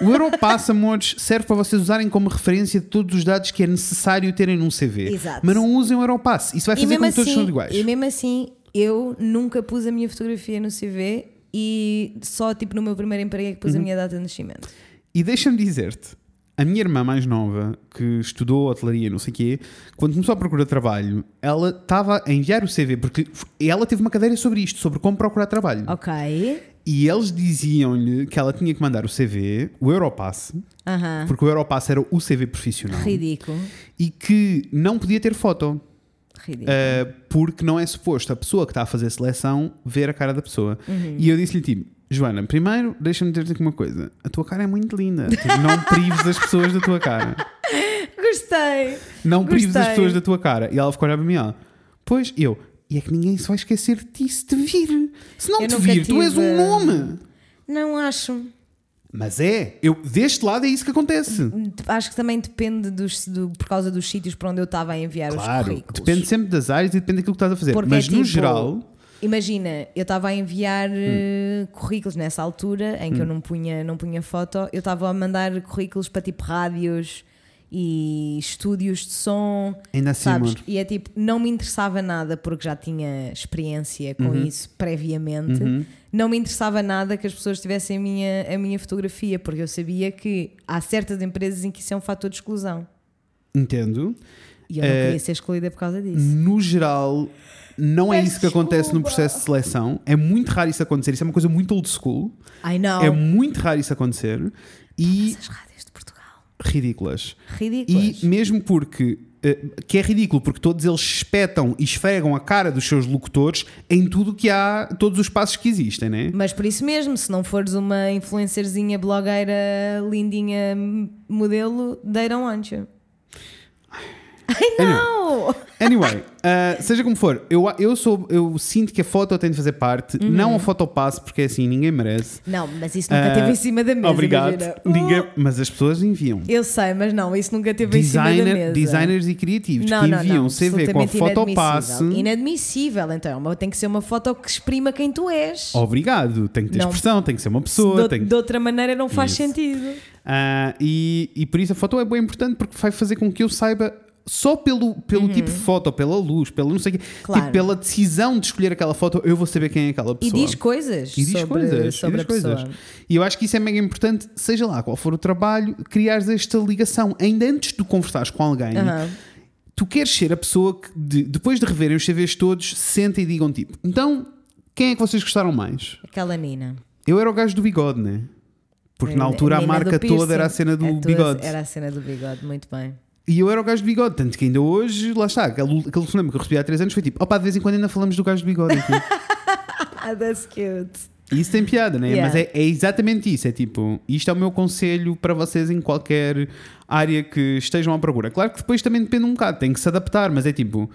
O Europass, amores, serve para vocês usarem como referência todos os dados que é necessário terem num CV. Exato. Mas não usem o Europass. Isso vai fazer com que todos são iguais. e mesmo assim, eu nunca pus a minha fotografia no CV e só tipo no meu primeiro emprego é que pus Uhum. a minha data de nascimento. E deixa-me dizer-te, a minha irmã mais nova, que estudou hotelaria não sei o quê, quando começou a procurar trabalho, ela estava a enviar o CV, porque ela teve uma cadeira sobre isto, sobre como procurar trabalho. Ok. E eles diziam-lhe que ela tinha que mandar o CV, o Europass, Aham. porque o Europass era o CV profissional, Ridículo. e que não podia ter foto. Uh, porque não é suposto a pessoa que está a fazer a seleção ver a cara da pessoa. Uhum. E eu disse-lhe tipo, Joana, primeiro deixa-me dizer-te aqui uma coisa: a tua cara é muito linda, Tipo, não prives as pessoas da tua cara. Gostei. Não prives as Gostei. pessoas da tua cara. E ela ficou a olhar para mim, ela, pois eu, e é que ninguém se vai esquecer de ti se te vir. Se não Eu te vir, tu és tive- um nome. Não acho. Mas é, eu, deste lado é isso que acontece. Acho que também depende dos, do, por causa dos sítios para onde eu estava a enviar os Claro, currículos. depende sempre das áreas e depende daquilo que estás a fazer. Porque Mas é no tipo, geral, Imagina, eu estava a enviar Hum. eh, currículos nessa altura em que eu não punha, não punha foto, eu estava a mandar currículos para tipo rádios e estúdios de som, ainda assim, sabes? amor. E é tipo, não me interessava nada porque já tinha experiência com Uhum. isso previamente. Não me interessava nada que as pessoas tivessem a minha, a minha fotografia, porque eu sabia que há certas empresas em que isso é um fator de exclusão. entendo. E eu não Eh, queria ser excluída por causa disso. No geral, não é Peço isso que acontece no processo de seleção. É muito raro isso acontecer. Isso é uma coisa muito old school. Ai não, É muito raro isso acontecer. E essas rádios de Portugal. Ridículas. Ridículas. E mesmo porque. eh, que é ridículo, porque todos eles espetam e esfregam a cara dos seus locutores em tudo que há, todos os passos que existem, né? Mas por isso mesmo, se não fores uma influencerzinha, blogueira, lindinha, modelo, they don't want you. Ai não! Anyway, uh, seja como for, eu, eu, sou, eu sinto que a foto tem de fazer parte, Uhum. não a fotopasse, porque é assim, ninguém merece. Não, mas isso nunca Ah, teve em cima da mesa. Obrigado. Ninguém, Uh, mas as pessoas enviam. eu sei, mas não, isso nunca teve em cima da Designer, mesa. designers e criativos não, que não, enviam não, CV com a absolutamente fotopasse. inadmissível. Inadmissível, então. Mas tem que ser uma foto que exprima quem tu és. Obrigado, tem que ter Não. expressão, tem que ser uma pessoa. de, tem... de outra maneira não faz Isso. sentido. Ah, e, e por isso a foto é bem importante porque vai fazer com que eu saiba só pelo, pelo tipo de foto, pela luz, pelo não sei quê, Uhum. Claro. tipo, pela decisão de escolher aquela foto, eu vou saber quem é aquela E pessoa. diz coisas E diz sobre, coisas, sobre e a diz coisas. pessoa. E eu acho que isso é mega importante, seja lá qual for o trabalho, criares esta ligação. Ainda antes de conversares com alguém, Aham. tu queres ser a pessoa que, de- depois de reverem os CVs todos, sentem e digam tipo: então, quem é que vocês gostaram mais? Aquela Nina. Eu era o gajo do bigode, né? Porque na altura a Nina marca toda era a cena do A bigode. Era a cena do bigode, muito bem. E eu era o gajo do bigode, tanto que ainda hoje, lá está, aquele, aquele telefonema que eu recebi há 3 anos foi tipo: opá, de vez em quando ainda falamos do gajo do bigode aqui. Ah, that's cute. E isso tem piada, né? Yeah. Mas é, é exatamente isso. É tipo, isto é o meu conselho para vocês em qualquer área que estejam à procura. Claro que depois também depende um bocado, tem que se adaptar, mas é tipo,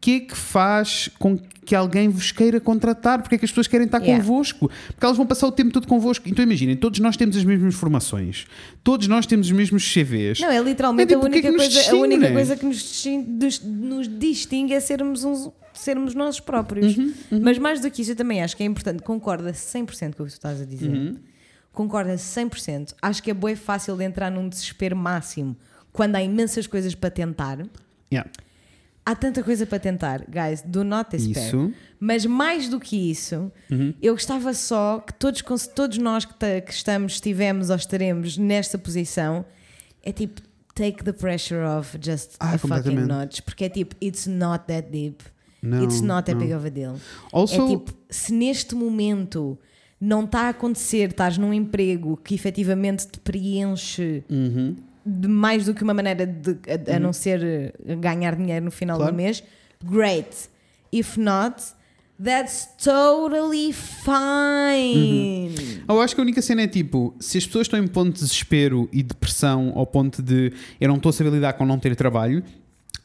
que é que faz com que alguém vos queira contratar? Porque é que as pessoas querem estar Yeah. convosco? Porque elas vão passar o tempo todo convosco. Então imaginem, todos nós temos as mesmas formações, todos nós temos os mesmos CVs. Não, é literalmente É tipo, a é única, nos coisa, a única coisa que nos distingue, nos- distingue é sermos, uns, sermos nós próprios. Uhum, Mas mais do que isso, eu também acho que é importante. Concorda 100% com o que tu estás a dizer. Uhum. Concorda 100%. Acho que é bué fácil de entrar num desespero máximo quando há imensas coisas para tentar. Yeah. Há tanta coisa para tentar, guys, do not despair. Isso. Uhum. Mas mais do que isso, eu gostava só que todos, todos nós que, que estamos, estivemos ou estaremos nesta posição, é tipo, take the pressure off just Ah, a fucking notch. Porque é tipo, it's not that deep. Não, it's not that não. big of a deal. Also- É tipo, se neste momento não está a acontecer, estás num emprego que efetivamente te preenche Uhum. De mais do que uma maneira de a, a não ser eh, ganhar dinheiro no final Claro. do mês, great. If not, that's totally fine. Eu acho que a única cena é tipo, se as pessoas estão em ponto de desespero e depressão ao ponto de eu não estou a saber lidar com não ter trabalho,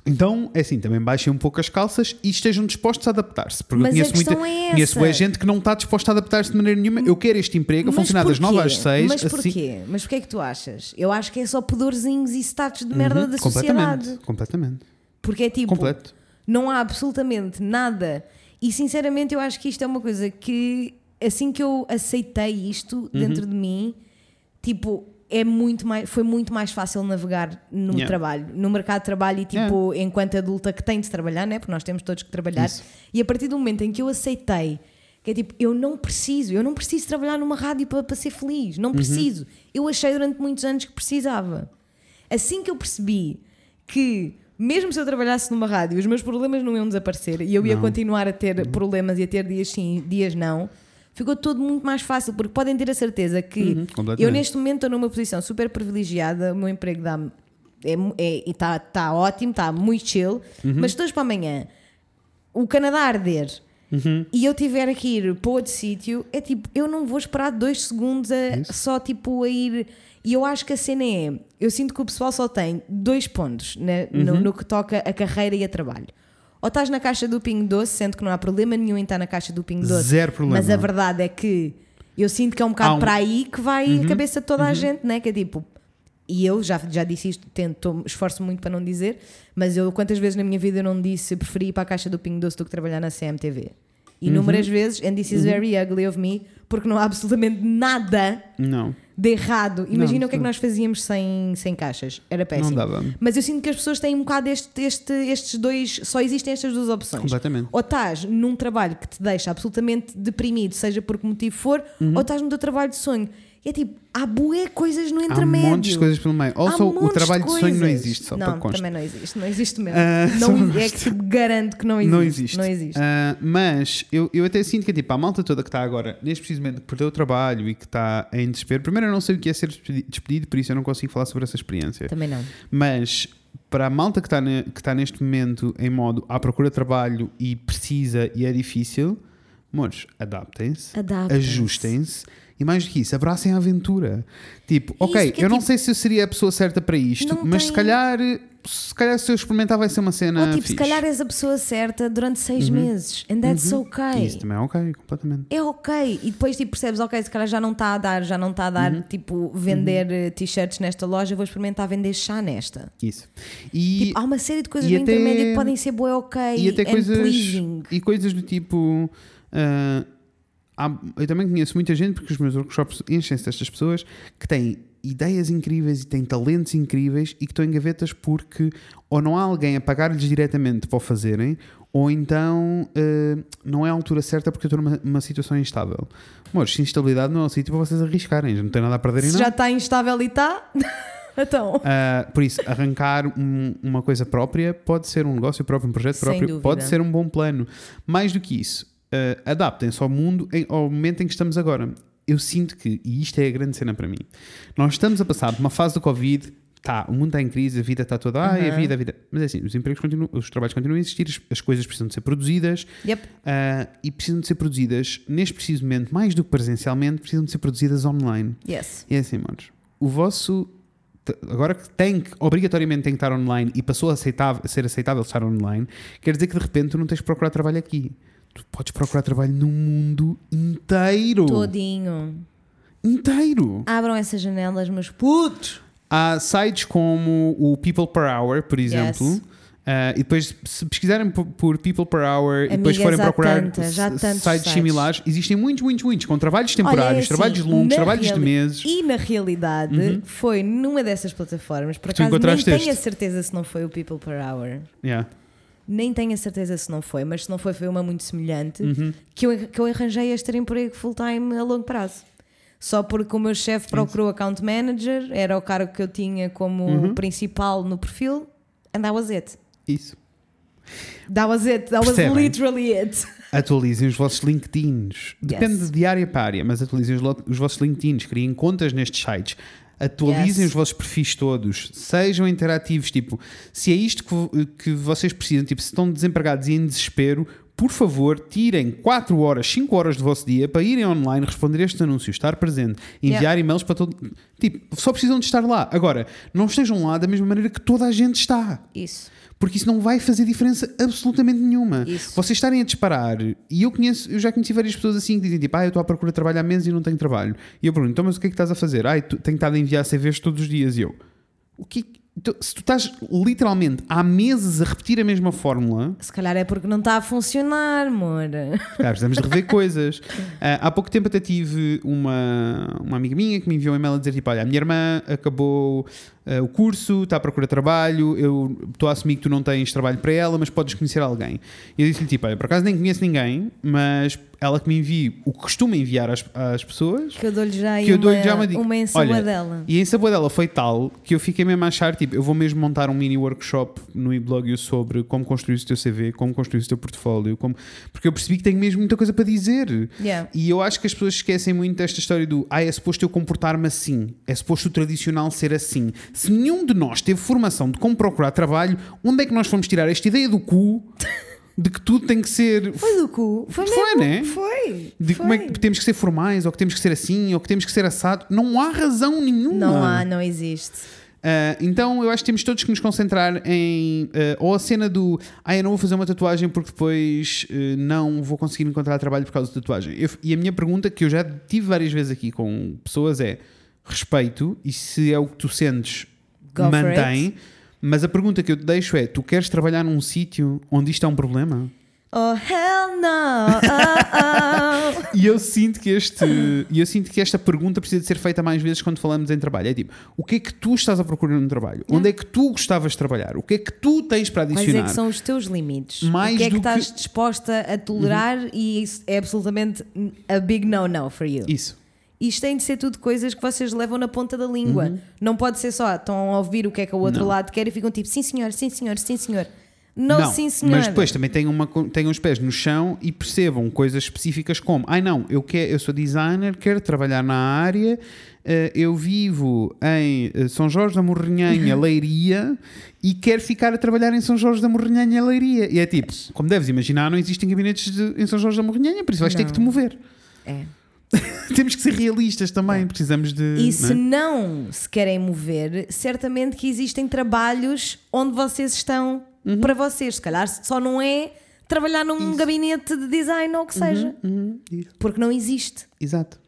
então é assim, também baixem um pouco as calças e estejam dispostos a adaptar-se. Porque Mas eu a conheço muita, é conheço essa. bué gente que não está disposta a adaptar-se de maneira nenhuma. Eu quero este emprego a funcionar das 9 às 6. Mas assim, porquê? Mas porquê é que tu achas? Eu acho que é só pudorzinhos e status de merda da Uhum, completamente, sociedade. completamente. Porque é tipo, Completo. não há absolutamente nada. E sinceramente, eu acho que isto é uma coisa que assim que eu aceitei isto Uhum. dentro de mim, tipo, é muito mais, foi muito mais fácil navegar no Yeah. trabalho, no mercado de trabalho e tipo, enquanto adulta que tem de trabalhar, né? Porque nós temos todos que trabalhar. Isso. E a partir do momento em que eu aceitei que é tipo, eu não preciso, eu não preciso trabalhar numa rádio para, para ser feliz, Uhum. não preciso. Eu achei durante muitos anos que precisava. Assim que eu percebi que, mesmo se eu trabalhasse numa rádio, os meus problemas não iam desaparecer e eu ia Não. continuar a ter problemas e a ter dias sim, dias não, ficou tudo muito mais fácil, porque podem ter a certeza que Uhum, eu neste momento estou numa posição super privilegiada, o meu emprego dá é, é, está tá ótimo, está muito chill, Uhum. mas de hoje para amanhã o Canadá arder Uhum. e eu tiver que ir para outro sítio, é tipo, eu não vou esperar dois segundos a, só tipo a ir. E eu acho que a cena é, eu sinto que o pessoal só tem dois pontos né, no, Uhum. no que toca a carreira e a trabalho. Ou estás na caixa do Pingo Doce, sendo que não há problema nenhum em estar na caixa do Pingo Doce. Zero problema. Mas a verdade é que eu sinto que é um bocado um- para aí que vai Uhum. a cabeça de toda a gente, né? Que é tipo, e eu já, já disse isto, tento, esforço muito para não dizer, mas eu quantas vezes na minha vida eu não disse preferi ir para a caixa do Pingo Doce do que trabalhar na CMTV? Inúmeras Uhum. vezes, and this is very ugly of me, porque não há absolutamente nada Não, de errado. Imagina Não, o que é que nós fazíamos sem, sem caixas. Era péssimo. não dava. Mas eu sinto que as pessoas têm um bocado este, este- estes dois. Só existem estas duas opções. Completamente. Ou estás num trabalho que te deixa absolutamente deprimido, seja por que motivo for, Uhum. ou estás no teu trabalho de sonho. É tipo, há bué coisas no Há intermédio. montes de coisas pelo meio. Há Also, o trabalho de sonho não existe, só não, para constar. também não existe. Não existe mesmo. Ah, não, é que te garanto que não existe. Não existe. Não existe. Ah, mas eu, eu até sinto que tipo, a malta toda que está agora, neste precisamente, que perdeu o trabalho e que está em desespero. Primeiro, eu não sei o que é ser despedi- despedido, por isso eu não consigo falar sobre essa experiência. Também não. Mas para a malta que está, ne- que está neste momento em modo à procura de trabalho e precisa e é difícil, Amores, adaptem-se, Adaptem-se. ajustem-se e mais do que isso, abracem a aventura. Tipo, ok, isso que é eu não tipo- sei se eu seria a pessoa certa para isto, Não mas se tem- calhar, se calhar se eu experimentar vai ser uma cena. Ou tipo, se fixe. calhar és a pessoa certa durante seis meses. And that's okay. Isso também é ok, completamente. É ok. E depois tipo, percebes, ok, se calhar já não está a dar, já não está a dar, Uhum. tipo, vender eh, t-shirts nesta loja, vou experimentar vender chá nesta. Isso. E, Tipo, há uma série de coisas no até- intermédio que podem ser boa ok e até coisas pleasing. e coisas do tipo ah, há- eu também conheço muita gente porque os meus workshops enchem-se destas pessoas que têm ideias incríveis e têm talentos incríveis e que estão em gavetas porque ou não há alguém a pagar-lhes diretamente para o fazerem ou então ah, não é a altura certa porque eu estou numa, numa situação instável. Se instabilidade não é o sítio para vocês arriscarem, já não tem nada a perderem Se não. já está instável e está, então. Uh, por isso, arrancar um- uma coisa própria pode ser um negócio próprio, um projeto próprio, pode ser um bom plano. Mais do que isso, uh, adaptem-se ao mundo, em- ao momento em que estamos agora. Eu sinto que, e isto é a grande cena para mim, nós estamos a passar por uma fase do Covid. Tá, o mundo está em crise, a vida está toda. Ai, a Uhum. vida, a vida. Mas é assim, os empregos continuam, os trabalhos continuam a existir, as, as coisas precisam de ser produzidas Yep. uh, e precisam de ser produzidas, neste preciso momento, mais do que presencialmente, precisam de ser produzidas online. Yes. E é assim, manos, o vosso. Agora que tem que, obrigatoriamente tem que estar online e passou a, aceitável, a ser aceitável estar online, quer dizer que de repente tu não tens que procurar trabalho aqui. Tu podes procurar trabalho no mundo inteiro. Todinho. Inteiro. Abram essas janelas, meus putos. Há sites como o People Per Hour, por exemplo. Yes. ah, e depois, se pesquisarem por, People Per Hour e depois Amigas, forem procurar tantos sites sites. similares, existem muitos, muitos, muitos, com trabalhos Olha, é temporários, assim, trabalhos longos, trabalhos de meses. Uhum. E na realidade foi numa dessas plataformas, por acaso nem tenho a certeza se não foi o People Per Hour. Yeah. Nem tenho a certeza se não foi, mas se não foi, foi uma muito semelhante Uhum. que, eu, que eu arranjei este emprego full-time a longo prazo. Só porque o meu chefe procurou account manager, era o cargo que eu tinha como Uhum. principal no perfil, and that was it. Isso. That was it. That was Percebem? literally it. Atualizem os vossos LinkedIns. Depende de área para área, mas atualizem os, os vossos LinkedIns, criem contas nestes sites. Atualizem Yes. os vossos perfis todos, sejam interativos. Tipo, se é isto que, que vocês precisam, tipo, se estão desempregados e em desespero, por favor, tirem 4 horas, 5 horas do vosso dia para irem online, responder estes anúncios, estar presente, enviar Yeah. e-mails para todo. Tipo, só precisam de estar lá. Agora, não estejam lá da mesma maneira que toda a gente está. Isso. Porque isso não vai fazer diferença absolutamente nenhuma. Isso. Vocês estarem a disparar, e eu conheço, eu já conheci várias pessoas assim que dizem tipo, ah, eu estou à procura de trabalho há meses e não tenho trabalho. E eu pergunto, então, mas o que é que estás a fazer? Ah, tenho estado a enviar CVs todos os dias. E eu, o que então, se tu estás literalmente há meses a repetir a mesma fórmula, Se calhar é porque não está a funcionar, amor. Cara, precisamos de rever coisas. Ah, há pouco tempo até tive uma, uma amiga minha que me enviou um e-mail a dizer: tipo, olha, a minha irmã acabou ah, o curso, está à procura de trabalho, eu estou a assumir que tu não tens trabalho para ela, mas podes conhecer alguém. E eu disse-lhe: tipo, olha, por acaso nem conheço ninguém, mas ela que me envie o que costuma enviar às, às pessoas. Que eu dou-lhe já, Que eu uma, dou-lhe já uma dica. uma Olha, ensaboadela. E a ensaboadela foi tal que eu fiquei mesmo a achar, tipo, eu vou mesmo montar um mini workshop no e-blog sobre como construir o teu CV, como construir o teu portfólio, como... porque eu percebi que tenho mesmo muita coisa para dizer. Yeah. E eu acho que as pessoas esquecem muito desta história do ah, é suposto eu comportar-me assim, é suposto o tradicional ser assim. Se nenhum de nós teve formação de como procurar trabalho, onde é que nós fomos tirar esta ideia do cu de que tudo tem que ser. Foi do cu. Foi, Foi, mesmo. né? Foi. De foi. como é que temos que ser formais, ou que temos que ser assim, ou que temos que ser assado. Não há razão nenhuma. Não há, não existe. Uh, então eu acho que temos todos que nos concentrar em uh, ou a cena do ah, eu não vou fazer uma tatuagem porque depois uh, não vou conseguir encontrar trabalho por causa da tatuagem. Eu- e a minha pergunta, que eu já tive várias vezes aqui com pessoas, é respeito, e se é o que tu sentes, Go mantém. Mas a pergunta que eu te deixo é: tu queres trabalhar num sítio onde isto é um problema? Oh, hell no. Oh, oh. E eu sinto que este, e eu sinto que esta pergunta precisa de ser feita mais vezes quando falamos em trabalho. É tipo, o que é que tu estás a procurar no trabalho? Onde é que tu gostavas de trabalhar? O que é que tu tens para Quais adicionar? é que são os teus limites? Mais o que é que estás que- Uhum. disposta a tolerar e isso é absolutamente a big no-no for you. Isso. Isto tem de ser tudo coisas que vocês levam na ponta da língua. Uhum. Não pode ser só, estão a ouvir o que é que o outro Não. lado quer e ficam tipo, sim senhor, sim senhor, sim senhor. Não, sim, senhora. Mas depois também tenham, uma, tenham os pés no chão e percebam coisas específicas como: ai não, eu, quero, eu sou designer, quero trabalhar na área, eh, eu vivo em eh, São Jorge da Morrinhanha, Leiria, e quero ficar a trabalhar em São Jorge da Morrinhanha, Leiria. E é tipo, como deves imaginar, não existem gabinetes de- em São Jorge da Morrinhanha, por isso vais ter Não. que te mover. É. Temos que ser realistas também, precisamos de. E não se é? não se querem mover, certamente que existem trabalhos onde vocês estão Uhum. para vocês. Se calhar só não é trabalhar num gabinete de design ou o que seja. Uhum, isso. Porque não existe. Exato.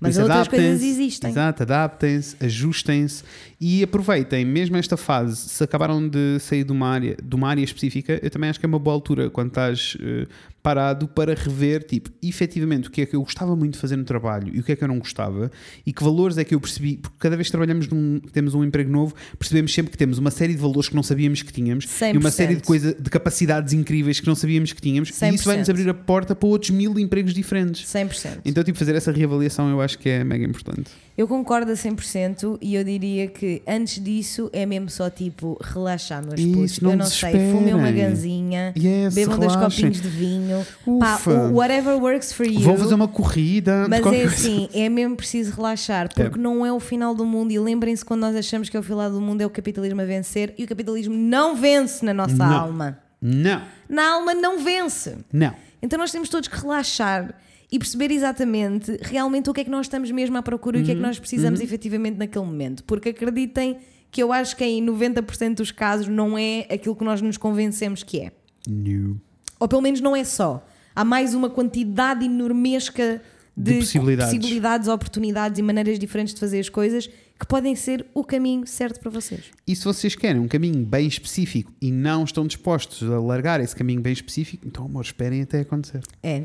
Mas isso, outras coisas existem. Exato, adaptem-se, ajustem-se e aproveitem, mesmo esta fase, se acabaram de sair de uma área, de uma área específica, eu também acho que é uma boa altura quando estás eh, parado para rever, tipo, efetivamente o que é que eu gostava muito de fazer no trabalho e o que é que eu não gostava e que valores é que eu percebi, porque cada vez que trabalhamos num, temos um emprego novo, percebemos sempre que temos uma série de valores que não sabíamos que tínhamos e uma 100%. série de coisa, de capacidades incríveis que não sabíamos que tínhamos e isso vai-nos 100%. abrir a porta para outros mil empregos diferentes. 100%. Então, tipo, fazer essa reavaliação eu acho que é mega importante. Eu concordo a 100% e eu diria que antes disso é mesmo só tipo relaxar, meus putos. Eu não sei, fumem uma desesperem. ganzinha, Yes, bebam dois copinhos de vinho, pá, Ufa. o- whatever works for you. Vou fazer uma corrida. Mas é coisa. assim, é mesmo preciso relaxar, porque não é o final do mundo. E lembrem-se quando nós achamos que é o final do mundo, é o capitalismo a vencer, e o capitalismo não vence na nossa Não. alma. Não, Na alma não vence. não. Então nós temos todos que relaxar e perceber exatamente realmente o que é que nós estamos mesmo à procura e o que é Uhum, que nós precisamos efetivamente naquele momento. Porque acreditem que eu acho que em 90% dos casos não é aquilo que nós nos convencemos que é. Não. Ou pelo menos não é só. Há mais uma quantidade enormesca de, De possibilidades. possibilidades, oportunidades e maneiras diferentes de fazer as coisas que podem ser o caminho certo para vocês. E se vocês querem um caminho bem específico e não estão dispostos a largar esse caminho bem específico, então, amor, esperem até acontecer. É.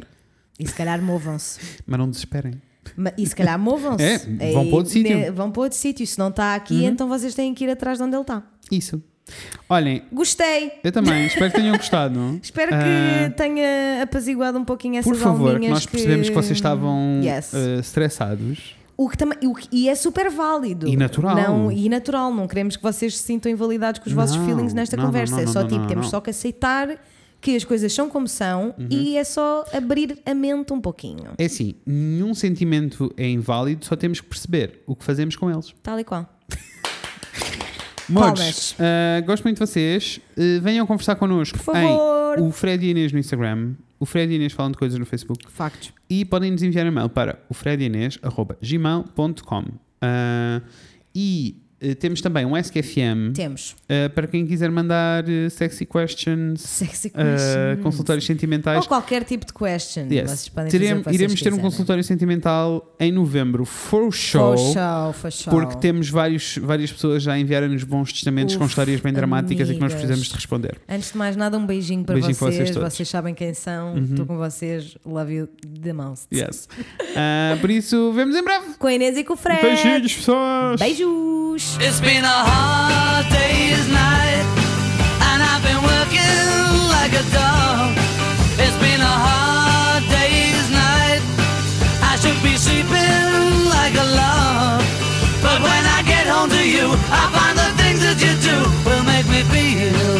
E se calhar movam-se. Mas não desesperem. E se calhar movam-se. É, vão para outro sítio. Vão para outro sítio. Se não está aqui, então vocês têm que ir atrás de onde ele está. Isso. Olhem, Gostei. eu também, espero que tenham gostado. Espero que tenha apaziguado um pouquinho essas Por favor, que nós percebemos que vocês estavam Yes. eh, estressados. O que também, o que- e é super válido. E natural. Não, e natural. Não queremos que vocês se sintam invalidados com os vossos Não, feelings nesta não, conversa. não, é só tipo, temos só que aceitar que as coisas são como são Uhum. e é só abrir a mente um pouquinho. É assim, nenhum sentimento é inválido, só temos que perceber o que fazemos com eles. Tal e qual. Modos, Palmas. ah, gosto muito de vocês. Uh, venham conversar connosco Por favor. em o Fred e Inês no Instagram, o Fred e Inês falam de coisas no Facebook Factos. e podem nos enviar e-mail para o fredinês.gmail.com Ah, e eh, temos também um SQFM Temos. ah, para quem quiser mandar eh, sexy questions, Sexy questions. consultórios sentimentais. Ou qualquer tipo de question. Yes. Vocês podem Terem- vocês iremos ter um consultório sentimental em novembro, for show. For show, for show. Porque temos vários, várias pessoas já a enviarem-nos bons testamentos com Uf, histórias bem dramáticas e que nós amigas. precisamos de responder. Antes de mais nada, um beijinho para Beijinho para vocês. vocês vocês, todos. sabem quem são. Estou com vocês. Love you the most. Yes. Ah, por isso, vemos em breve. Com a Inês e com o Fred. Beijinhos, pessoas! Beijos. It's been a hard day's night, and I've been working like a dog. It's been a hard day's night, I should be sleeping like a log. But when I get home to you, I find the things that you do will make me feel.